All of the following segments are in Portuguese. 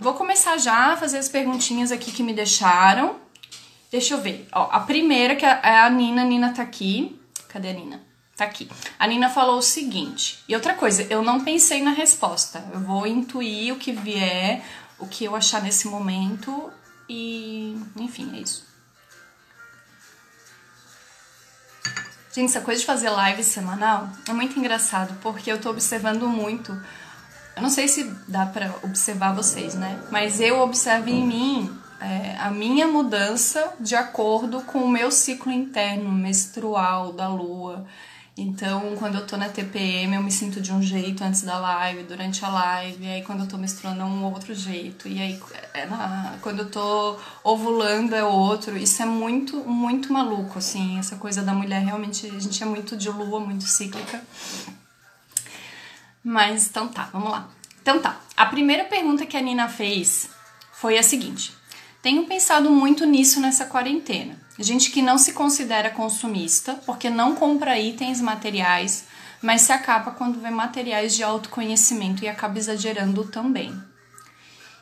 vou começar já a fazer as perguntinhas aqui que me deixaram. Deixa eu ver. Ó, a primeira que é a Nina, a Nina tá aqui. Cadê a Nina? Tá aqui. A Nina falou o seguinte. E outra coisa, eu não pensei na resposta. Eu vou intuir o que vier, o que eu achar nesse momento e, enfim, é isso. Gente, essa coisa de fazer live semanal é muito engraçado, porque eu tô observando muito. Eu não sei se dá para observar vocês, né? Mas eu observo em mim é, a minha mudança de acordo com o meu ciclo interno menstrual da lua. Então, quando eu tô na TPM, eu me sinto de um jeito antes da live, durante a live, e aí quando eu tô menstruando é um outro jeito, e aí é na, quando eu tô ovulando é outro. Isso é muito, muito maluco, assim, essa coisa da mulher realmente, a gente é muito de lua, muito cíclica. Mas então tá, vamos lá. Então tá, a primeira pergunta que a Nina fez foi a seguinte: Tenho pensado muito nisso nessa quarentena gente que não se considera consumista, porque não compra itens materiais, mas se acaba quando vê materiais de autoconhecimento e acaba exagerando também.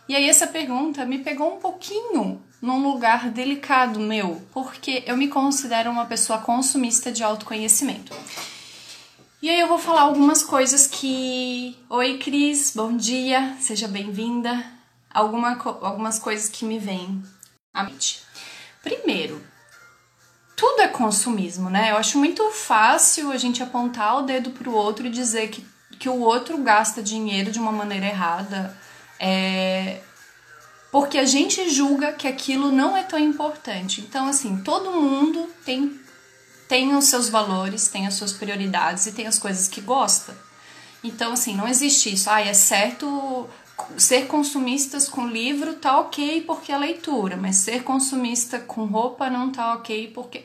E aí essa pergunta me pegou um pouquinho num lugar delicado meu, porque eu me considero uma pessoa consumista de autoconhecimento. E aí eu vou falar algumas coisas que. Oi, Cris, bom dia, seja bem-vinda. Alguma, algumas coisas que me vêm à mente. Primeiro, tudo é consumismo, né? Eu acho muito fácil a gente apontar o dedo pro outro e dizer que, que o outro gasta dinheiro de uma maneira errada. É, porque a gente julga que aquilo não é tão importante. Então, assim, todo mundo tem, tem os seus valores, tem as suas prioridades e tem as coisas que gosta. Então, assim, não existe isso. Ah, é certo ser consumistas com livro tá ok porque é leitura, mas ser consumista com roupa não tá ok porque.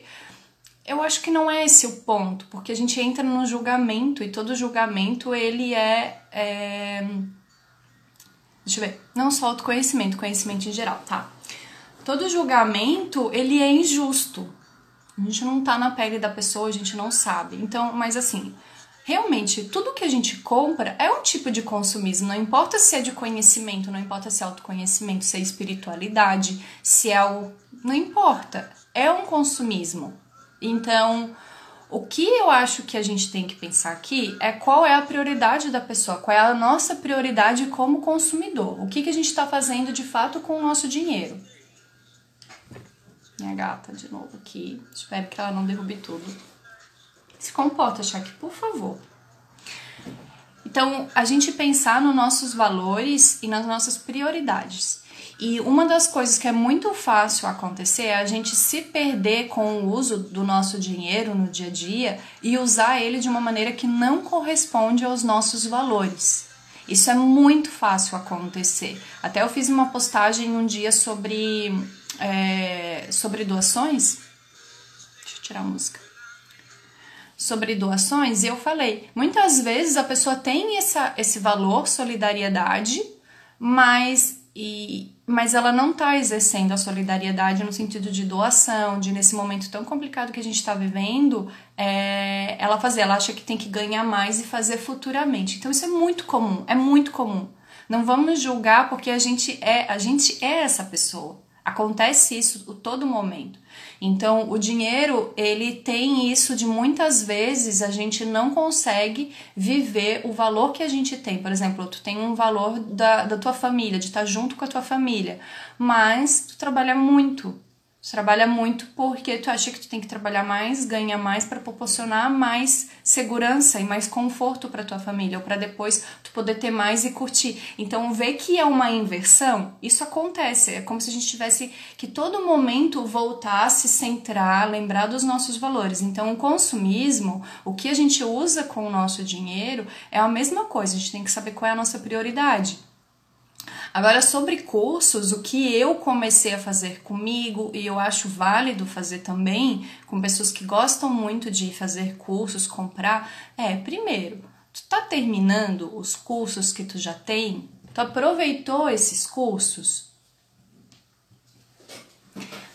Eu acho que não é esse o ponto, porque a gente entra no julgamento e todo julgamento ele é, é... Deixa eu ver. Não só autoconhecimento, conhecimento em geral, tá? Todo julgamento ele é injusto. A gente não tá na pele da pessoa, a gente não sabe. Então, mas assim, realmente tudo que a gente compra é um tipo de consumismo, não importa se é de conhecimento, não importa se é autoconhecimento, se é espiritualidade, se é o. Não importa, é um consumismo. Então, o que eu acho que a gente tem que pensar aqui é qual é a prioridade da pessoa, qual é a nossa prioridade como consumidor, o que, que a gente está fazendo de fato com o nosso dinheiro. Minha gata de novo aqui, espero que ela não derrube tudo. Se comporta, Shaq, por favor. Então, a gente pensar nos nossos valores e nas nossas prioridades. E uma das coisas que é muito fácil acontecer é a gente se perder com o uso do nosso dinheiro no dia a dia e usar ele de uma maneira que não corresponde aos nossos valores. Isso é muito fácil acontecer. Até eu fiz uma postagem um dia sobre, é, sobre doações. Deixa eu tirar a música sobre doações eu falei, muitas vezes a pessoa tem essa, esse valor, solidariedade, mas, e, mas ela não está exercendo a solidariedade no sentido de doação, de nesse momento tão complicado que a gente está vivendo, é, ela fazer, ela acha que tem que ganhar mais e fazer futuramente. Então isso é muito comum, é muito comum. Não vamos julgar porque a gente é, a gente é essa pessoa. Acontece isso a todo momento. Então, o dinheiro, ele tem isso de muitas vezes a gente não consegue viver o valor que a gente tem. Por exemplo, tu tem um valor da, da tua família, de estar junto com a tua família, mas tu trabalha muito. Tu trabalha muito porque tu acha que tu tem que trabalhar mais, ganha mais para proporcionar mais segurança e mais conforto para tua família, ou para depois tu poder ter mais e curtir. Então, ver que é uma inversão, isso acontece. É como se a gente tivesse que todo momento voltar, se centrar, lembrar dos nossos valores. Então, o consumismo, o que a gente usa com o nosso dinheiro, é a mesma coisa. A gente tem que saber qual é a nossa prioridade. Agora, sobre cursos, o que eu comecei a fazer comigo e eu acho válido fazer também com pessoas que gostam muito de fazer cursos, comprar, é, primeiro, tu tá terminando os cursos que tu já tem? Tu aproveitou esses cursos?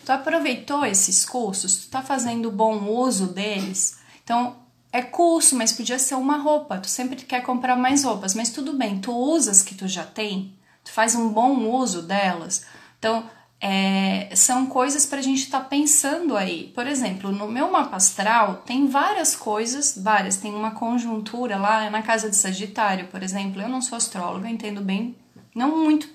Tu aproveitou esses cursos? Tu tá fazendo bom uso deles? Então, é curso, mas podia ser uma roupa. Tu sempre quer comprar mais roupas, mas tudo bem, tu usas que tu já tem? Faz um bom uso delas? Então, é, são coisas para a gente estar tá pensando aí. Por exemplo, no meu mapa astral tem várias coisas, várias. Tem uma conjuntura lá na casa de Sagitário, por exemplo. Eu não sou astróloga, entendo bem, não muito,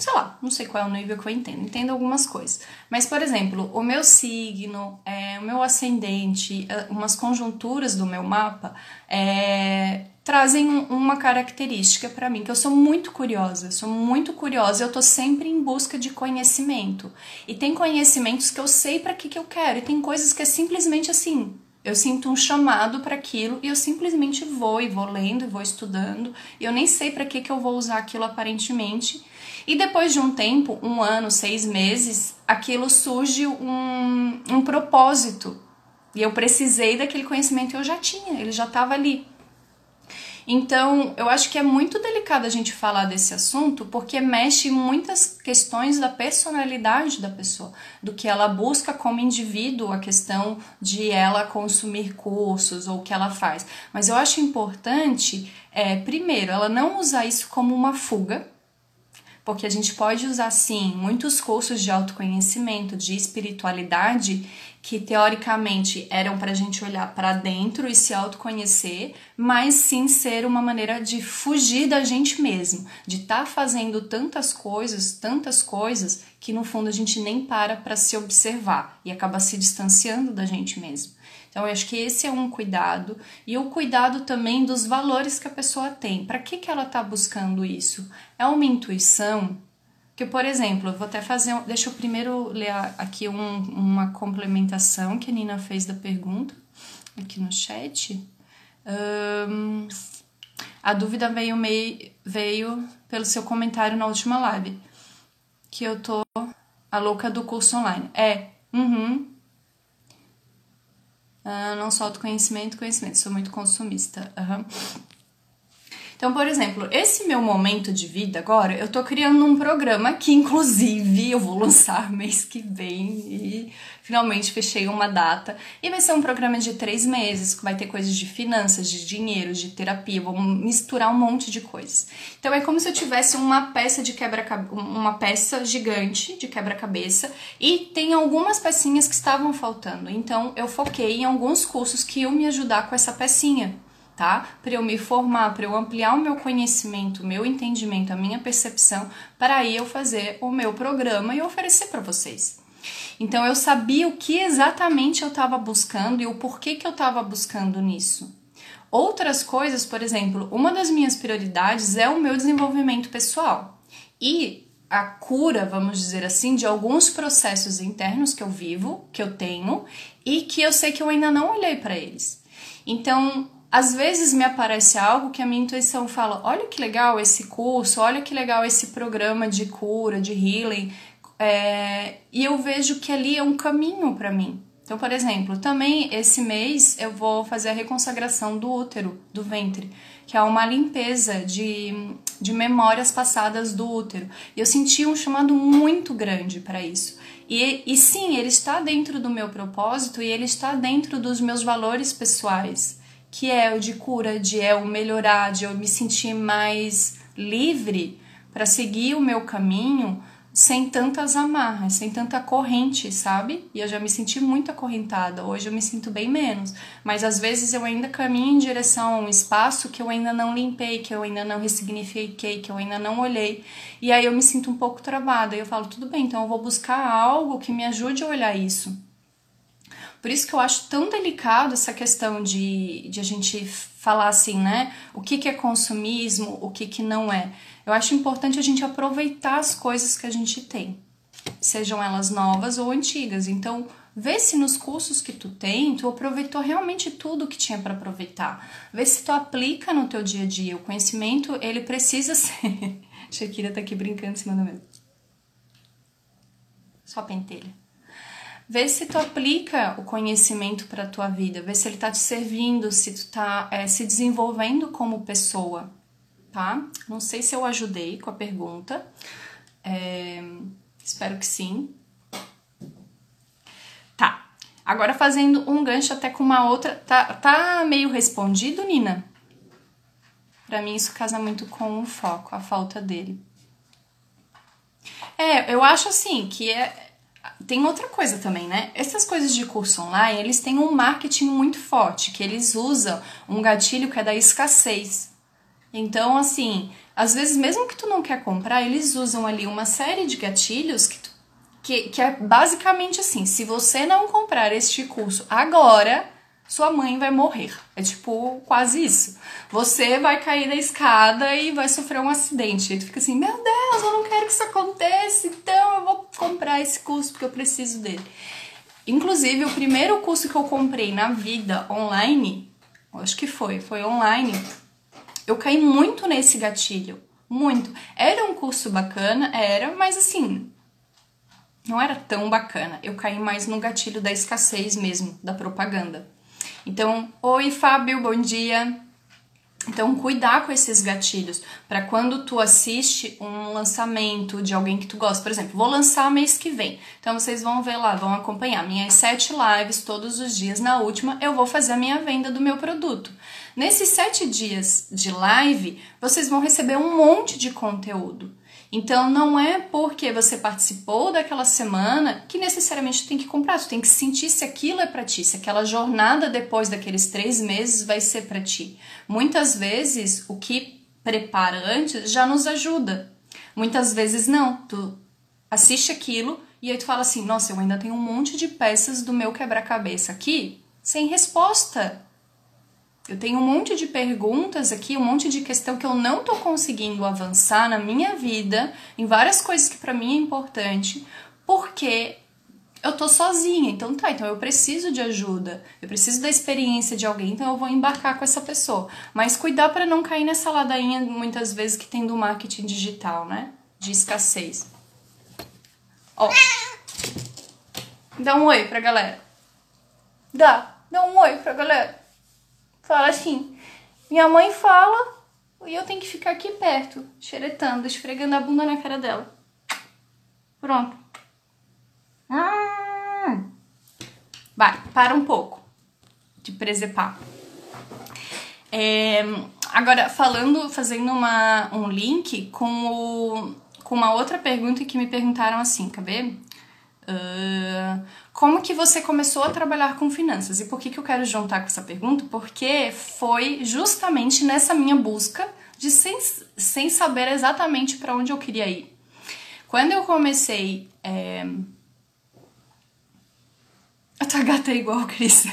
sei lá, não sei qual é o nível que eu entendo. Entendo algumas coisas. Mas, por exemplo, o meu signo, é, o meu ascendente, é, umas conjunturas do meu mapa, é, trazem uma característica para mim, que eu sou muito curiosa, sou muito curiosa, eu tô sempre em busca de conhecimento. E tem conhecimentos que eu sei para que que eu quero, e tem coisas que é simplesmente assim, eu sinto um chamado para aquilo e eu simplesmente vou e vou lendo e vou estudando, e eu nem sei para que que eu vou usar aquilo aparentemente. E depois de um tempo, um ano, seis meses, aquilo surge um, um propósito. E eu precisei daquele conhecimento que eu já tinha, ele já estava ali. Então, eu acho que é muito delicado a gente falar desse assunto porque mexe em muitas questões da personalidade da pessoa, do que ela busca como indivíduo, a questão de ela consumir cursos ou o que ela faz. Mas eu acho importante, é, primeiro, ela não usar isso como uma fuga, porque a gente pode usar sim muitos cursos de autoconhecimento, de espiritualidade que teoricamente eram para a gente olhar para dentro e se autoconhecer, mas sim ser uma maneira de fugir da gente mesmo, de estar tá fazendo tantas coisas, tantas coisas que no fundo a gente nem para para se observar e acaba se distanciando da gente mesmo. Então, eu acho que esse é um cuidado e o cuidado também dos valores que a pessoa tem. Para que, que ela está buscando isso? É uma intuição? Que, por exemplo, eu vou até fazer. Deixa eu primeiro ler aqui um, uma complementação que a Nina fez da pergunta aqui no chat. Um, a dúvida veio, meio, veio pelo seu comentário na última live. Que eu tô a louca do curso online. É, uhum. Uh, não só autoconhecimento, conhecimento. Sou muito consumista. Uhum. Então, por exemplo, esse meu momento de vida agora, eu tô criando um programa que, inclusive, eu vou lançar mês que vem e finalmente fechei uma data. E vai ser um programa de três meses, que vai ter coisas de finanças, de dinheiro, de terapia, vou misturar um monte de coisas. Então é como se eu tivesse uma peça de quebra uma peça gigante de quebra-cabeça e tem algumas pecinhas que estavam faltando. Então eu foquei em alguns cursos que iam me ajudar com essa pecinha tá? Para eu me formar, para eu ampliar o meu conhecimento, o meu entendimento, a minha percepção, para aí eu fazer o meu programa e oferecer para vocês. Então eu sabia o que exatamente eu estava buscando e o porquê que eu estava buscando nisso. Outras coisas, por exemplo, uma das minhas prioridades é o meu desenvolvimento pessoal e a cura, vamos dizer assim, de alguns processos internos que eu vivo, que eu tenho e que eu sei que eu ainda não olhei para eles. Então, às vezes me aparece algo que a minha intuição fala: olha que legal esse curso, olha que legal esse programa de cura, de healing, é, e eu vejo que ali é um caminho para mim. Então, por exemplo, também esse mês eu vou fazer a reconsagração do útero, do ventre, que é uma limpeza de, de memórias passadas do útero. E eu senti um chamado muito grande para isso. E, e sim, ele está dentro do meu propósito e ele está dentro dos meus valores pessoais que é o de cura, de é o melhorar, de eu me sentir mais livre para seguir o meu caminho sem tantas amarras, sem tanta corrente, sabe? E eu já me senti muito acorrentada. Hoje eu me sinto bem menos, mas às vezes eu ainda caminho em direção a um espaço que eu ainda não limpei, que eu ainda não ressignifiquei, que eu ainda não olhei. E aí eu me sinto um pouco travada. E eu falo, tudo bem, então eu vou buscar algo que me ajude a olhar isso. Por isso que eu acho tão delicado essa questão de, de a gente falar assim, né? O que, que é consumismo, o que, que não é. Eu acho importante a gente aproveitar as coisas que a gente tem, sejam elas novas ou antigas. Então, vê se nos cursos que tu tem, tu aproveitou realmente tudo que tinha para aproveitar. Vê se tu aplica no teu dia a dia. O conhecimento, ele precisa ser... Shakira tá aqui brincando em cima da mesa. Só pentelha. Vê se tu aplica o conhecimento para tua vida, vê se ele está te servindo, se tu está é, se desenvolvendo como pessoa, tá? Não sei se eu ajudei com a pergunta, é, espero que sim. Tá, agora fazendo um gancho até com uma outra, tá, tá meio respondido, Nina? Para mim isso casa muito com o foco, a falta dele. É, eu acho assim que é. Tem outra coisa também, né? Essas coisas de curso online, eles têm um marketing muito forte, que eles usam um gatilho que é da escassez. Então, assim, às vezes, mesmo que tu não quer comprar, eles usam ali uma série de gatilhos que, tu, que, que é basicamente assim: se você não comprar este curso agora, sua mãe vai morrer. É tipo quase isso. Você vai cair da escada e vai sofrer um acidente. E tu fica assim: meu Deus, eu não quero que isso aconteça, então eu vou comprar esse curso porque eu preciso dele. Inclusive, o primeiro curso que eu comprei na vida online, acho que foi, foi online, eu caí muito nesse gatilho. Muito. Era um curso bacana, era, mas assim, não era tão bacana. Eu caí mais no gatilho da escassez mesmo, da propaganda. Então, oi Fábio, bom dia. Então, cuidar com esses gatilhos para quando tu assiste um lançamento de alguém que tu gosta. Por exemplo, vou lançar mês que vem. Então, vocês vão ver lá, vão acompanhar minhas sete lives todos os dias. Na última, eu vou fazer a minha venda do meu produto. Nesses sete dias de live, vocês vão receber um monte de conteúdo. Então não é porque você participou daquela semana que necessariamente tem que comprar. Tu tem que sentir se aquilo é para ti, se aquela jornada depois daqueles três meses vai ser para ti. Muitas vezes o que prepara antes já nos ajuda. Muitas vezes não. Tu assiste aquilo e aí tu fala assim: nossa, eu ainda tenho um monte de peças do meu quebra-cabeça aqui sem resposta. Eu tenho um monte de perguntas aqui, um monte de questão que eu não tô conseguindo avançar na minha vida, em várias coisas que para mim é importante, porque eu tô sozinha. Então tá, então eu preciso de ajuda. Eu preciso da experiência de alguém, então eu vou embarcar com essa pessoa. Mas cuidar para não cair nessa ladainha muitas vezes que tem do marketing digital, né? De escassez. Ó. Dá um oi pra galera. Dá. Dá um oi pra galera fala assim: minha mãe fala e eu tenho que ficar aqui perto, xeretando, esfregando a bunda na cara dela. Pronto. Hum. Vai, para um pouco de presepar. É, agora, falando, fazendo uma, um link com, o, com uma outra pergunta que me perguntaram assim, cabe? Uh, como que você começou a trabalhar com finanças? E por que, que eu quero juntar com essa pergunta? Porque foi justamente nessa minha busca de sem, sem saber exatamente para onde eu queria ir. Quando eu comecei. É... A tua gata é igual, Cris.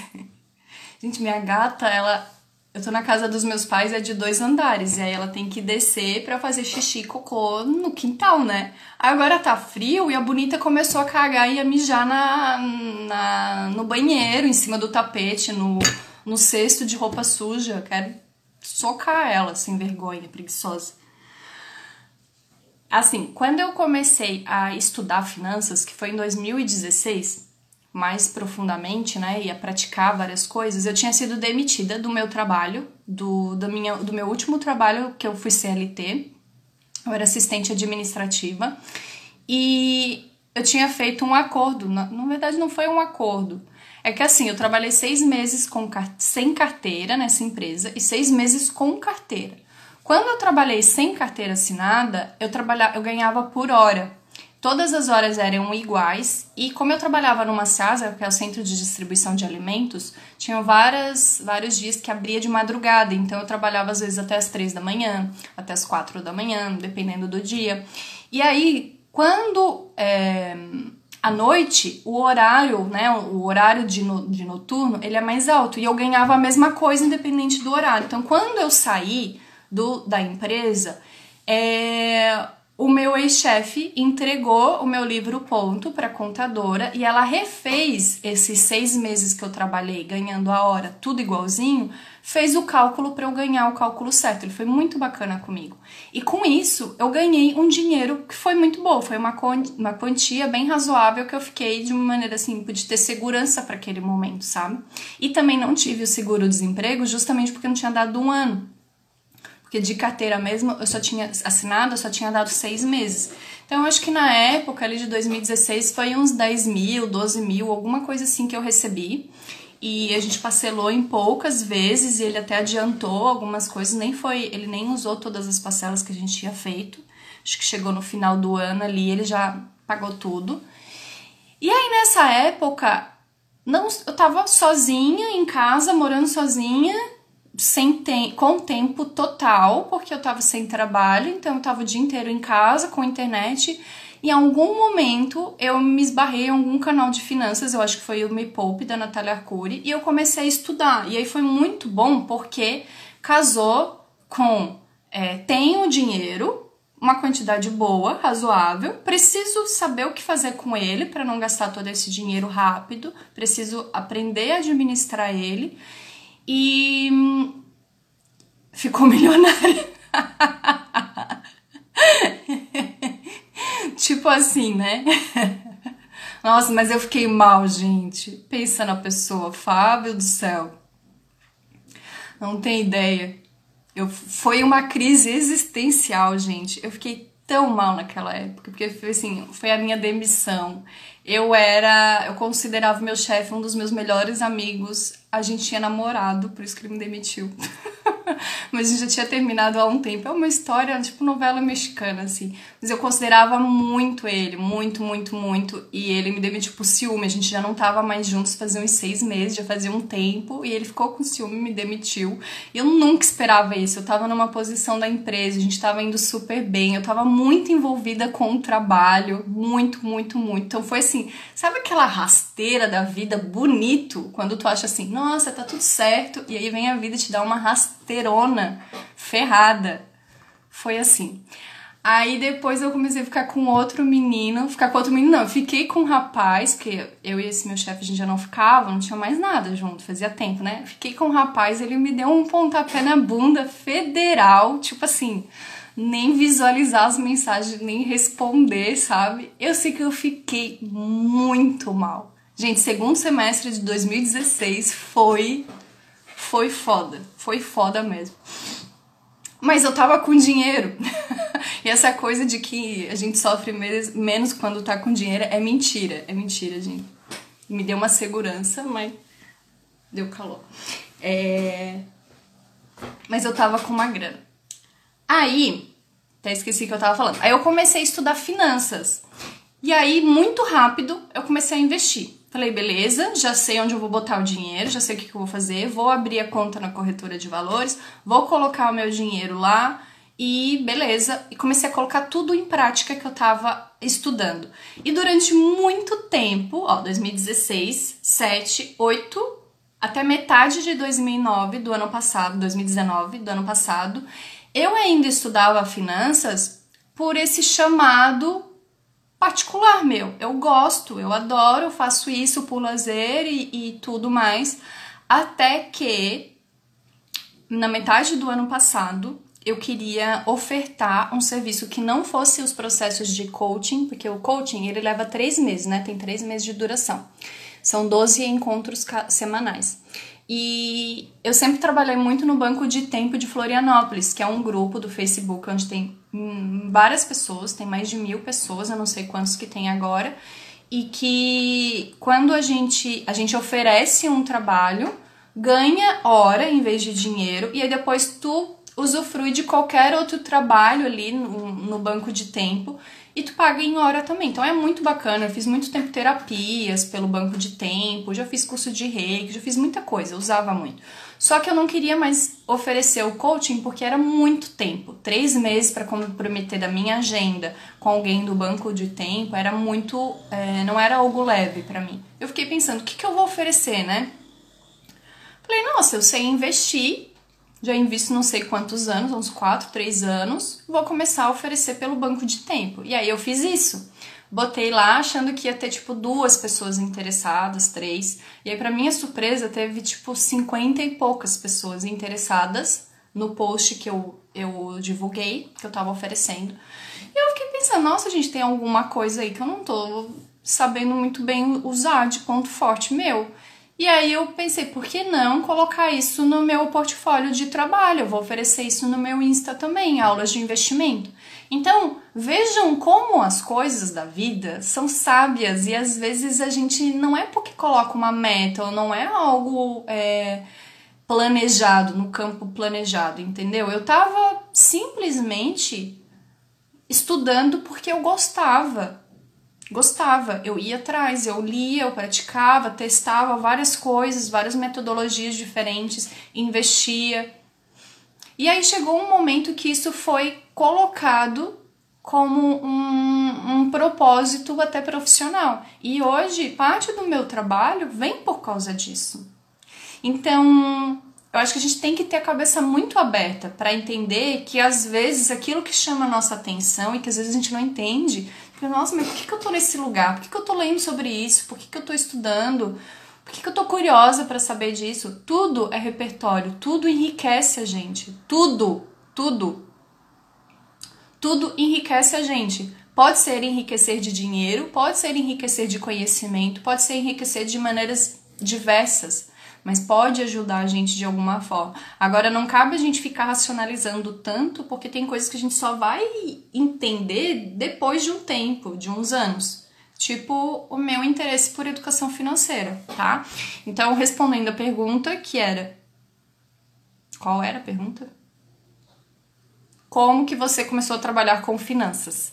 Gente, minha gata, ela eu tô na casa dos meus pais, é de dois andares, e aí ela tem que descer para fazer xixi e cocô no quintal, né? Agora tá frio e a bonita começou a cagar e a mijar na, na, no banheiro, em cima do tapete, no, no cesto de roupa suja. Quero socar ela, sem vergonha, preguiçosa. Assim, quando eu comecei a estudar finanças, que foi em 2016, mais profundamente, né, e a praticar várias coisas, eu tinha sido demitida do meu trabalho, do, do, minha, do meu último trabalho, que eu fui CLT, eu era assistente administrativa, e eu tinha feito um acordo, na, na verdade não foi um acordo, é que assim, eu trabalhei seis meses com, sem carteira nessa empresa e seis meses com carteira. Quando eu trabalhei sem carteira assinada, eu, trabalhava, eu ganhava por hora. Todas as horas eram iguais e como eu trabalhava numa CASA, que é o Centro de Distribuição de Alimentos, tinham várias, vários dias que abria de madrugada, então eu trabalhava às vezes até as três da manhã, até as quatro da manhã, dependendo do dia. E aí, quando é, à noite, o horário, né, o horário de, no, de noturno, ele é mais alto e eu ganhava a mesma coisa independente do horário. Então, quando eu saí do, da empresa, é, o meu ex-chefe entregou o meu livro ponto para a contadora e ela refez esses seis meses que eu trabalhei ganhando a hora, tudo igualzinho, fez o cálculo para eu ganhar o cálculo certo. Ele foi muito bacana comigo. E com isso eu ganhei um dinheiro que foi muito bom, foi uma, uma quantia bem razoável que eu fiquei de uma maneira assim, pude ter segurança para aquele momento, sabe? E também não tive o seguro-desemprego justamente porque não tinha dado um ano. Porque de carteira mesmo, eu só tinha assinado, eu só tinha dado seis meses. Então, eu acho que na época ali de 2016 foi uns 10 mil, 12 mil, alguma coisa assim que eu recebi. E a gente parcelou em poucas vezes e ele até adiantou algumas coisas, nem foi, ele nem usou todas as parcelas que a gente tinha feito. Acho que chegou no final do ano ali, ele já pagou tudo. E aí nessa época, não, eu tava sozinha em casa, morando sozinha, sem tem, com tempo total, porque eu tava sem trabalho, então eu tava o dia inteiro em casa com internet. Em algum momento eu me esbarrei em algum canal de finanças, eu acho que foi o Me Poupe da Natália Arcuri, e eu comecei a estudar. E aí foi muito bom porque casou com é, tenho dinheiro, uma quantidade boa, razoável, preciso saber o que fazer com ele para não gastar todo esse dinheiro rápido, preciso aprender a administrar ele e hum, ficou milionária. tipo assim, né? Nossa, mas eu fiquei mal, gente. Pensa na pessoa, Fábio do céu. Não tem ideia. Eu, foi uma crise existencial, gente. Eu fiquei tão mal naquela época, porque foi assim, foi a minha demissão. Eu era, eu considerava meu chefe um dos meus melhores amigos. A gente tinha namorado, por isso que ele me demitiu. mas a gente já tinha terminado há um tempo. É uma história, tipo, novela mexicana, assim. Mas eu considerava muito ele, muito, muito, muito. E ele me demitiu por ciúme. A gente já não tava mais juntos fazia uns seis meses, já fazia um tempo. E ele ficou com ciúme, me demitiu. E eu nunca esperava isso. Eu tava numa posição da empresa, a gente tava indo super bem. Eu tava muito envolvida com o trabalho. Muito, muito, muito. Então foi assim, sabe aquela rasteira da vida bonito? Quando tu acha assim, nossa, tá tudo certo. E aí vem a vida te dá uma rasteira inteirona, ferrada. Foi assim. Aí depois eu comecei a ficar com outro menino, ficar com outro menino, não, fiquei com um rapaz, porque eu e esse meu chefe a gente já não ficava, não tinha mais nada junto, fazia tempo, né? Fiquei com um rapaz, ele me deu um pontapé na bunda federal, tipo assim, nem visualizar as mensagens, nem responder, sabe? Eu sei que eu fiquei muito mal. Gente, segundo semestre de 2016 foi foi foda. Foi foda mesmo. Mas eu tava com dinheiro. e essa coisa de que a gente sofre menos quando tá com dinheiro é mentira. É mentira, gente. Me deu uma segurança, mas deu calor. É... Mas eu tava com uma grana. Aí, até esqueci que eu tava falando. Aí eu comecei a estudar finanças. E aí, muito rápido, eu comecei a investir. Falei, beleza, já sei onde eu vou botar o dinheiro, já sei o que, que eu vou fazer, vou abrir a conta na corretora de valores, vou colocar o meu dinheiro lá e beleza. E comecei a colocar tudo em prática que eu tava estudando. E durante muito tempo, ó, 2016, 7, 8, até metade de 2009 do ano passado, 2019 do ano passado, eu ainda estudava finanças por esse chamado particular meu. Eu gosto, eu adoro, eu faço isso por lazer e, e tudo mais. Até que na metade do ano passado eu queria ofertar um serviço que não fosse os processos de coaching, porque o coaching ele leva três meses, né? Tem três meses de duração. São 12 encontros semanais. E eu sempre trabalhei muito no Banco de Tempo de Florianópolis, que é um grupo do Facebook onde tem hum, várias pessoas, tem mais de mil pessoas, eu não sei quantos que tem agora, e que quando a gente, a gente oferece um trabalho, ganha hora em vez de dinheiro, e aí depois tu usufrui de qualquer outro trabalho ali no, no banco de tempo e tu paga em hora também. Então é muito bacana. Eu fiz muito tempo terapias pelo banco de tempo, já fiz curso de reiki, já fiz muita coisa, usava muito. Só que eu não queria mais oferecer o coaching porque era muito tempo. Três meses para comprometer da minha agenda com alguém do banco de tempo era muito. É, não era algo leve para mim. Eu fiquei pensando, o que, que eu vou oferecer, né? Falei, nossa, eu sei investir já invisto não sei quantos anos, uns 4, 3 anos, vou começar a oferecer pelo banco de tempo. E aí eu fiz isso. Botei lá achando que ia ter tipo duas pessoas interessadas, três. E aí, para minha surpresa, teve tipo 50 e poucas pessoas interessadas no post que eu, eu divulguei, que eu tava oferecendo. E eu fiquei pensando, nossa, gente, tem alguma coisa aí que eu não tô sabendo muito bem usar de ponto forte meu. E aí eu pensei, por que não colocar isso no meu portfólio de trabalho? Eu vou oferecer isso no meu Insta também, aulas de investimento. Então, vejam como as coisas da vida são sábias e às vezes a gente não é porque coloca uma meta ou não é algo é, planejado, no campo planejado, entendeu? Eu tava simplesmente estudando porque eu gostava. Gostava, eu ia atrás, eu lia, eu praticava, testava várias coisas, várias metodologias diferentes, investia. E aí chegou um momento que isso foi colocado como um, um propósito até profissional. E hoje, parte do meu trabalho vem por causa disso. Então, eu acho que a gente tem que ter a cabeça muito aberta para entender que às vezes aquilo que chama a nossa atenção e que às vezes a gente não entende, porque, nossa, mas por que, que eu tô nesse lugar? Por que, que eu tô lendo sobre isso? Por que, que eu tô estudando? Por que, que eu tô curiosa para saber disso? Tudo é repertório, tudo enriquece a gente. Tudo, tudo. Tudo enriquece a gente. Pode ser enriquecer de dinheiro, pode ser enriquecer de conhecimento, pode ser enriquecer de maneiras diversas mas pode ajudar a gente de alguma forma. Agora, não cabe a gente ficar racionalizando tanto, porque tem coisas que a gente só vai entender depois de um tempo, de uns anos. Tipo, o meu interesse por educação financeira, tá? Então, respondendo a pergunta que era. Qual era a pergunta? Como que você começou a trabalhar com finanças?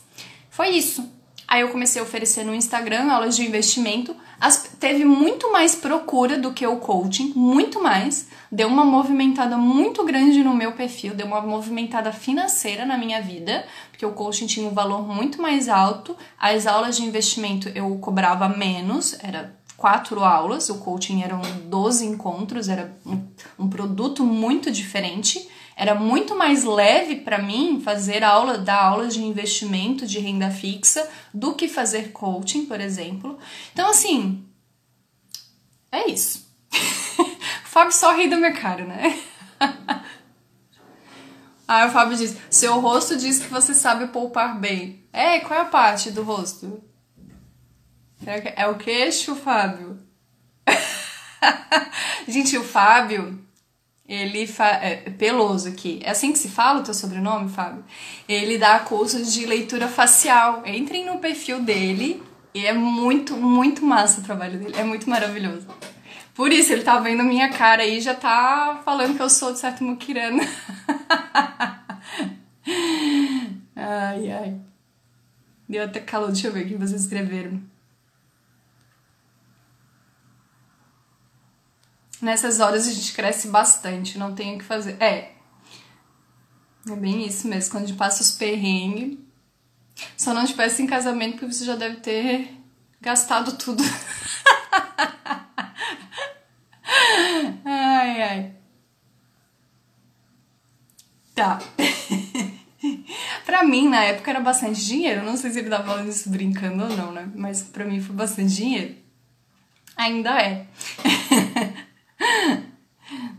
Foi isso. Aí eu comecei a oferecer no Instagram aulas de investimento as, teve muito mais procura do que o coaching, muito mais. Deu uma movimentada muito grande no meu perfil, deu uma movimentada financeira na minha vida, porque o coaching tinha um valor muito mais alto. As aulas de investimento eu cobrava menos, era quatro aulas, o coaching eram 12 encontros, era um, um produto muito diferente. Era muito mais leve para mim fazer aula, dar aulas de investimento de renda fixa do que fazer coaching, por exemplo. Então, assim, é isso. o Fábio só ri minha cara, né? Aí o Fábio diz: Seu rosto diz que você sabe poupar bem. É, qual é a parte do rosto? É o queixo, Fábio? Gente, o Fábio, ele é peloso aqui. É assim que se fala o teu sobrenome, Fábio? Ele dá cursos de leitura facial. Entrem no perfil dele e é muito, muito massa o trabalho dele. É muito maravilhoso. Por isso, ele tá vendo minha cara aí e já tá falando que eu sou de certo muquirana. ai, ai. Deu até calor. Deixa eu ver o que vocês escreveram. Nessas horas a gente cresce bastante, não tem o que fazer. É. É bem isso mesmo, quando a gente passa os perrengues. Só não te peço em casamento porque você já deve ter gastado tudo. ai, ai. Tá. pra mim, na época, era bastante dinheiro. Não sei se ele tá falando isso brincando ou não, né? Mas pra mim foi bastante dinheiro. Ainda é.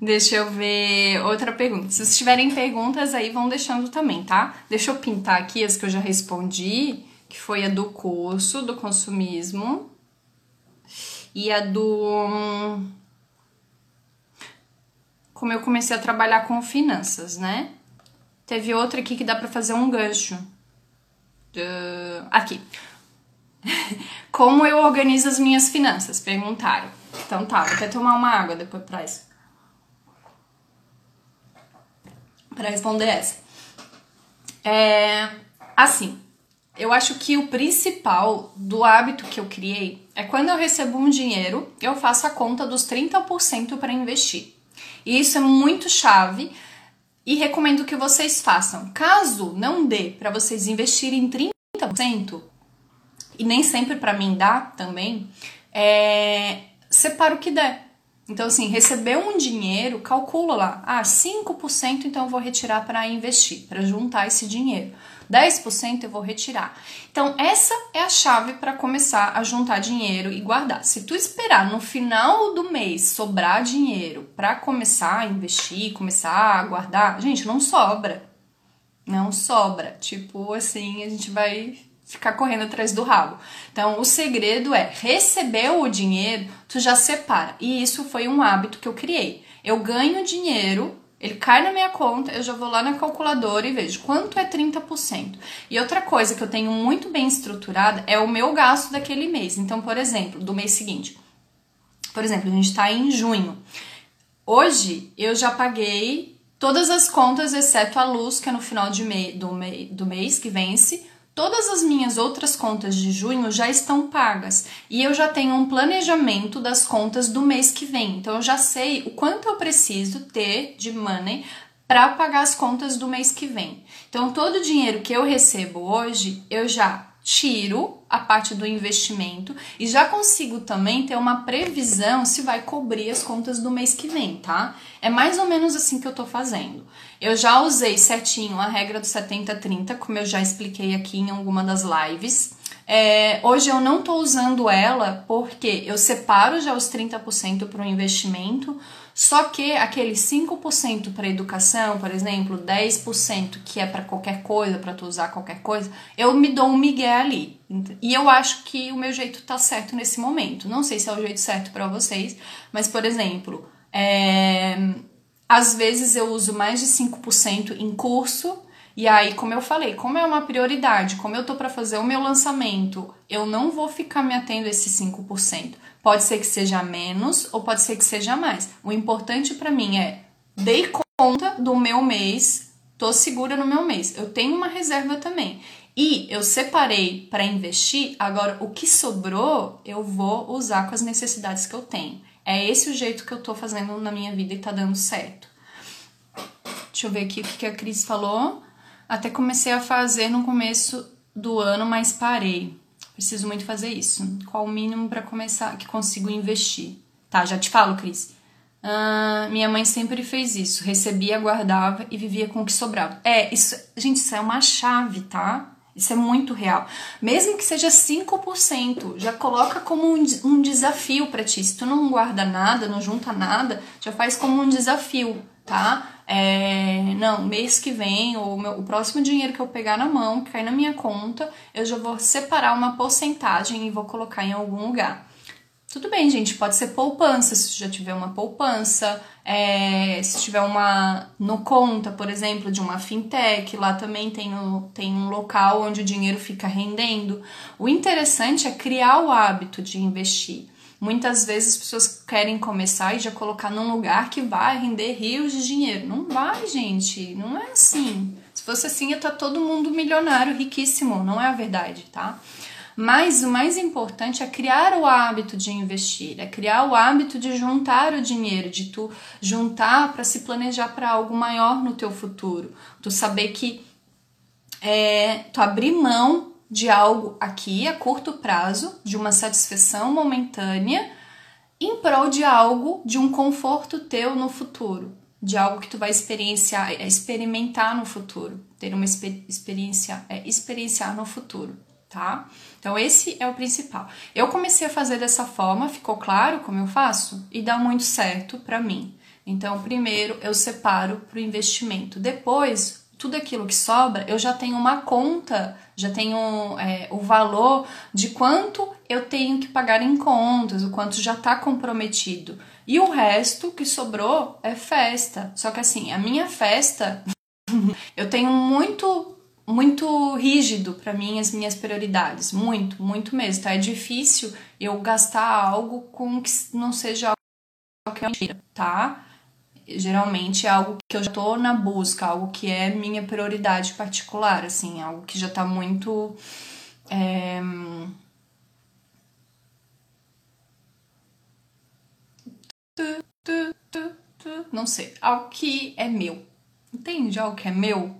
Deixa eu ver outra pergunta. Se vocês tiverem perguntas aí, vão deixando também, tá? Deixa eu pintar aqui as que eu já respondi, que foi a do curso do consumismo e a do como eu comecei a trabalhar com finanças, né? Teve outra aqui que dá para fazer um gancho. Uh, aqui. como eu organizo as minhas finanças? Perguntaram. Então tá, vou até tomar uma água depois pra isso. Pra responder essa. É. Assim, eu acho que o principal do hábito que eu criei é quando eu recebo um dinheiro, eu faço a conta dos 30% para investir. E isso é muito chave e recomendo que vocês façam. Caso não dê para vocês investirem 30%, e nem sempre para mim dá também, é, separa o que der. Então, assim, recebeu um dinheiro, calcula lá. Ah, 5% então eu vou retirar para investir, para juntar esse dinheiro. 10% eu vou retirar. Então, essa é a chave para começar a juntar dinheiro e guardar. Se tu esperar no final do mês sobrar dinheiro para começar a investir, começar a guardar, gente, não sobra. Não sobra. Tipo, assim, a gente vai ficar correndo atrás do rabo. Então, o segredo é receber o dinheiro, tu já separa. E isso foi um hábito que eu criei. Eu ganho dinheiro, ele cai na minha conta, eu já vou lá na calculadora e vejo quanto é 30%. E outra coisa que eu tenho muito bem estruturada é o meu gasto daquele mês. Então, por exemplo, do mês seguinte. Por exemplo, a gente está em junho. Hoje eu já paguei Todas as contas, exceto a luz, que é no final de me do, me do mês que vence, Todas as minhas outras contas de junho já estão pagas e eu já tenho um planejamento das contas do mês que vem. Então eu já sei o quanto eu preciso ter de money para pagar as contas do mês que vem. Então todo o dinheiro que eu recebo hoje, eu já tiro a parte do investimento e já consigo também ter uma previsão se vai cobrir as contas do mês que vem, tá? É mais ou menos assim que eu tô fazendo. Eu já usei certinho a regra do 70-30, como eu já expliquei aqui em alguma das lives. É, hoje eu não tô usando ela porque eu separo já os 30% para o investimento só que aqueles 5% para educação, por exemplo, 10% que é para qualquer coisa, para tu usar qualquer coisa, eu me dou um migué ali. E eu acho que o meu jeito tá certo nesse momento. Não sei se é o jeito certo para vocês, mas por exemplo, é... às vezes eu uso mais de 5% em curso e aí, como eu falei, como é uma prioridade, como eu tô para fazer o meu lançamento, eu não vou ficar me atendo a esses 5%. Pode ser que seja menos ou pode ser que seja mais. O importante para mim é dei conta do meu mês, tô segura no meu mês. Eu tenho uma reserva também. E eu separei para investir, agora o que sobrou eu vou usar com as necessidades que eu tenho. É esse o jeito que eu tô fazendo na minha vida e tá dando certo. Deixa eu ver aqui o que a Cris falou. Até comecei a fazer no começo do ano, mas parei. Preciso muito fazer isso. Qual o mínimo para começar que consigo investir? Tá, já te falo, Cris. Uh, minha mãe sempre fez isso. Recebia, guardava e vivia com o que sobrava. É, isso, gente, isso é uma chave, tá? Isso é muito real. Mesmo que seja 5%, já coloca como um, um desafio para ti. Se tu não guarda nada, não junta nada, já faz como um desafio, tá? É, não, mês que vem, ou meu, o próximo dinheiro que eu pegar na mão, que cair na minha conta, eu já vou separar uma porcentagem e vou colocar em algum lugar. Tudo bem, gente, pode ser poupança, se já tiver uma poupança, é, se tiver uma no conta, por exemplo, de uma fintech, lá também tem, o, tem um local onde o dinheiro fica rendendo. O interessante é criar o hábito de investir. Muitas vezes as pessoas querem começar e já colocar num lugar que vai render rios de dinheiro. Não vai, gente. Não é assim. Se fosse assim, ia estar todo mundo milionário, riquíssimo. Não é a verdade, tá? Mas o mais importante é criar o hábito de investir, é criar o hábito de juntar o dinheiro, de tu juntar para se planejar para algo maior no teu futuro. Tu saber que é, tu abrir mão de algo aqui a curto prazo, de uma satisfação momentânea, em prol de algo, de um conforto teu no futuro, de algo que tu vai experienciar, é, experimentar no futuro, ter uma experiência, é, experienciar no futuro, tá? Então esse é o principal. Eu comecei a fazer dessa forma, ficou claro como eu faço e dá muito certo para mim. Então, primeiro eu separo para o investimento, depois tudo aquilo que sobra, eu já tenho uma conta, já tenho é, o valor de quanto eu tenho que pagar em contas, o quanto já está comprometido. E o resto que sobrou é festa. Só que assim, a minha festa, eu tenho muito muito rígido para mim as minhas prioridades, muito, muito mesmo. Tá? É difícil eu gastar algo com que não seja algo que é mentira, tá? Geralmente é algo que eu já tô na busca, algo que é minha prioridade particular, assim, algo que já tá muito. É... Não sei, algo que é meu. Entende? Algo que é meu.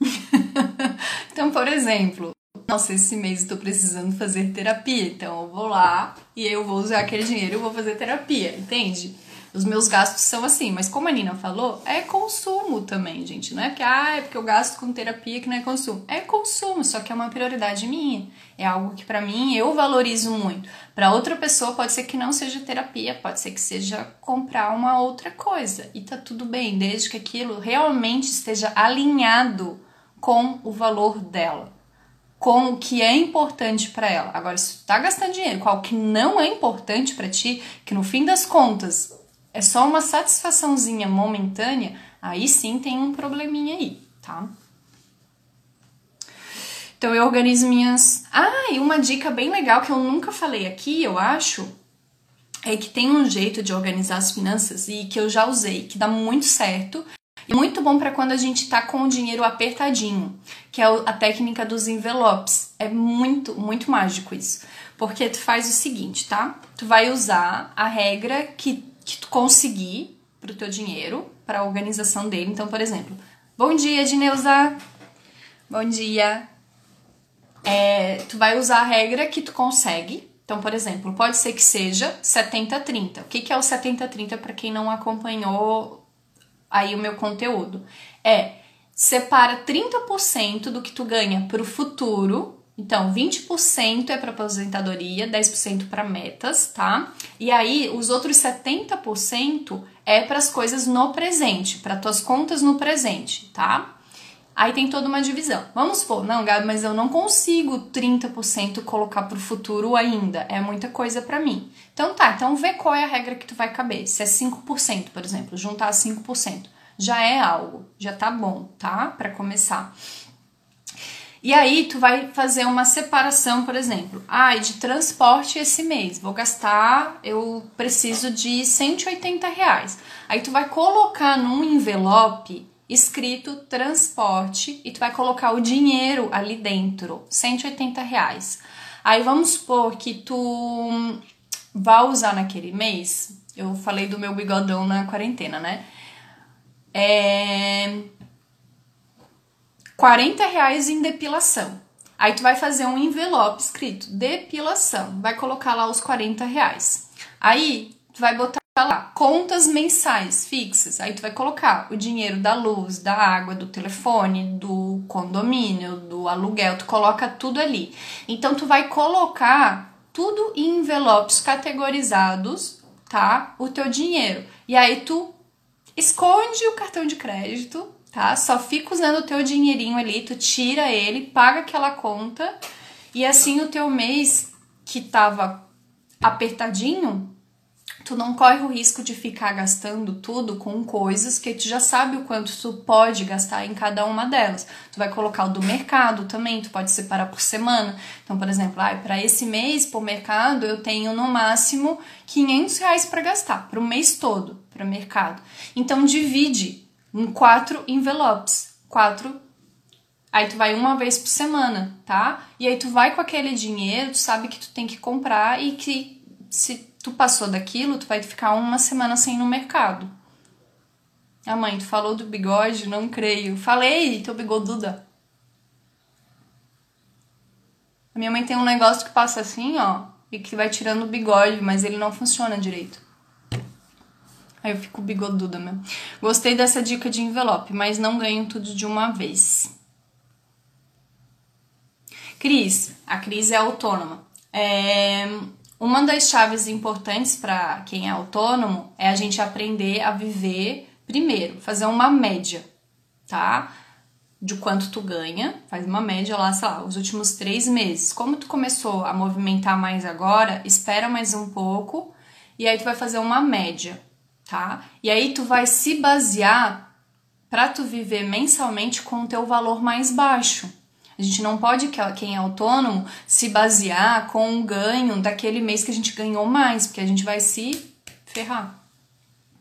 então, por exemplo, nossa, esse mês estou precisando fazer terapia, então eu vou lá e eu vou usar aquele dinheiro e vou fazer terapia, entende? Os meus gastos são assim, mas como a Nina falou, é consumo também, gente. Não é porque, ah, é porque eu gasto com terapia que não é consumo. É consumo, só que é uma prioridade minha. É algo que para mim eu valorizo muito. Para outra pessoa pode ser que não seja terapia, pode ser que seja comprar uma outra coisa. E tá tudo bem, desde que aquilo realmente esteja alinhado com o valor dela com o que é importante para ela. Agora, se tu tá gastando dinheiro com algo que não é importante para ti, que no fim das contas é só uma satisfaçãozinha momentânea, aí sim tem um probleminha aí, tá? Então eu organizo minhas. Ah, e uma dica bem legal que eu nunca falei aqui, eu acho, é que tem um jeito de organizar as finanças e que eu já usei, que dá muito certo, E muito bom para quando a gente tá com o dinheiro apertadinho, que é a técnica dos envelopes. É muito, muito mágico isso. Porque tu faz o seguinte, tá? Tu vai usar a regra que, que tu conseguir pro teu dinheiro, para a organização dele. Então, por exemplo, bom dia, Dineuza. Bom dia. É, tu vai usar a regra que tu consegue. Então, por exemplo, pode ser que seja 70-30. O que, que é o 70-30 para quem não acompanhou aí o meu conteúdo? É separa 30% do que tu ganha para o futuro. Então, 20% é para aposentadoria, 10% para metas, tá? E aí, os outros 70% é para as coisas no presente, para tuas contas no presente, tá? Aí tem toda uma divisão. Vamos supor, não, Gabi, mas eu não consigo 30% colocar para o futuro ainda. É muita coisa para mim. Então tá, então vê qual é a regra que tu vai caber. Se é 5%, por exemplo, juntar 5%. Já é algo, já tá bom, tá? Para começar. E aí tu vai fazer uma separação, por exemplo, ah, de transporte esse mês, vou gastar, eu preciso de 180 reais. Aí tu vai colocar num envelope escrito transporte e tu vai colocar o dinheiro ali dentro, 180 reais. Aí vamos supor que tu vá usar naquele mês, eu falei do meu bigodão na quarentena, né? É 40 reais em depilação. Aí tu vai fazer um envelope escrito depilação, vai colocar lá os 40 reais. Aí tu vai botar lá contas mensais fixas. Aí tu vai colocar o dinheiro da luz, da água, do telefone, do condomínio, do aluguel, tu coloca tudo ali. Então tu vai colocar tudo em envelopes categorizados, tá? O teu dinheiro. E aí tu esconde o cartão de crédito, tá? Só fica usando o teu dinheirinho ali, tu tira ele, paga aquela conta e assim o teu mês que tava apertadinho, tu não corre o risco de ficar gastando tudo com coisas que tu já sabe o quanto tu pode gastar em cada uma delas. Tu vai colocar o do mercado também, tu pode separar por semana. Então, por exemplo, ah, para esse mês, por mercado, eu tenho no máximo 500 reais para gastar, para o mês todo, para mercado. Então, divide em quatro envelopes, quatro Aí tu vai uma vez por semana, tá? E aí tu vai com aquele dinheiro, tu sabe que tu tem que comprar e que se tu passou daquilo, tu vai ficar uma semana sem ir no mercado. Ah, mãe, tu falou do bigode? Não creio. Falei, teu bigoduda. A minha mãe tem um negócio que passa assim, ó, e que vai tirando o bigode, mas ele não funciona direito. Aí eu fico bigoduda mesmo. Gostei dessa dica de envelope, mas não ganho tudo de uma vez. Cris, a Cris é autônoma. É, uma das chaves importantes para quem é autônomo é a gente aprender a viver primeiro, fazer uma média, tá? De quanto tu ganha, faz uma média lá, sei lá, os últimos três meses. Como tu começou a movimentar mais agora, espera mais um pouco e aí tu vai fazer uma média, tá? E aí tu vai se basear para tu viver mensalmente com o teu valor mais baixo. A gente não pode, quem é autônomo, se basear com um ganho daquele mês que a gente ganhou mais, porque a gente vai se ferrar.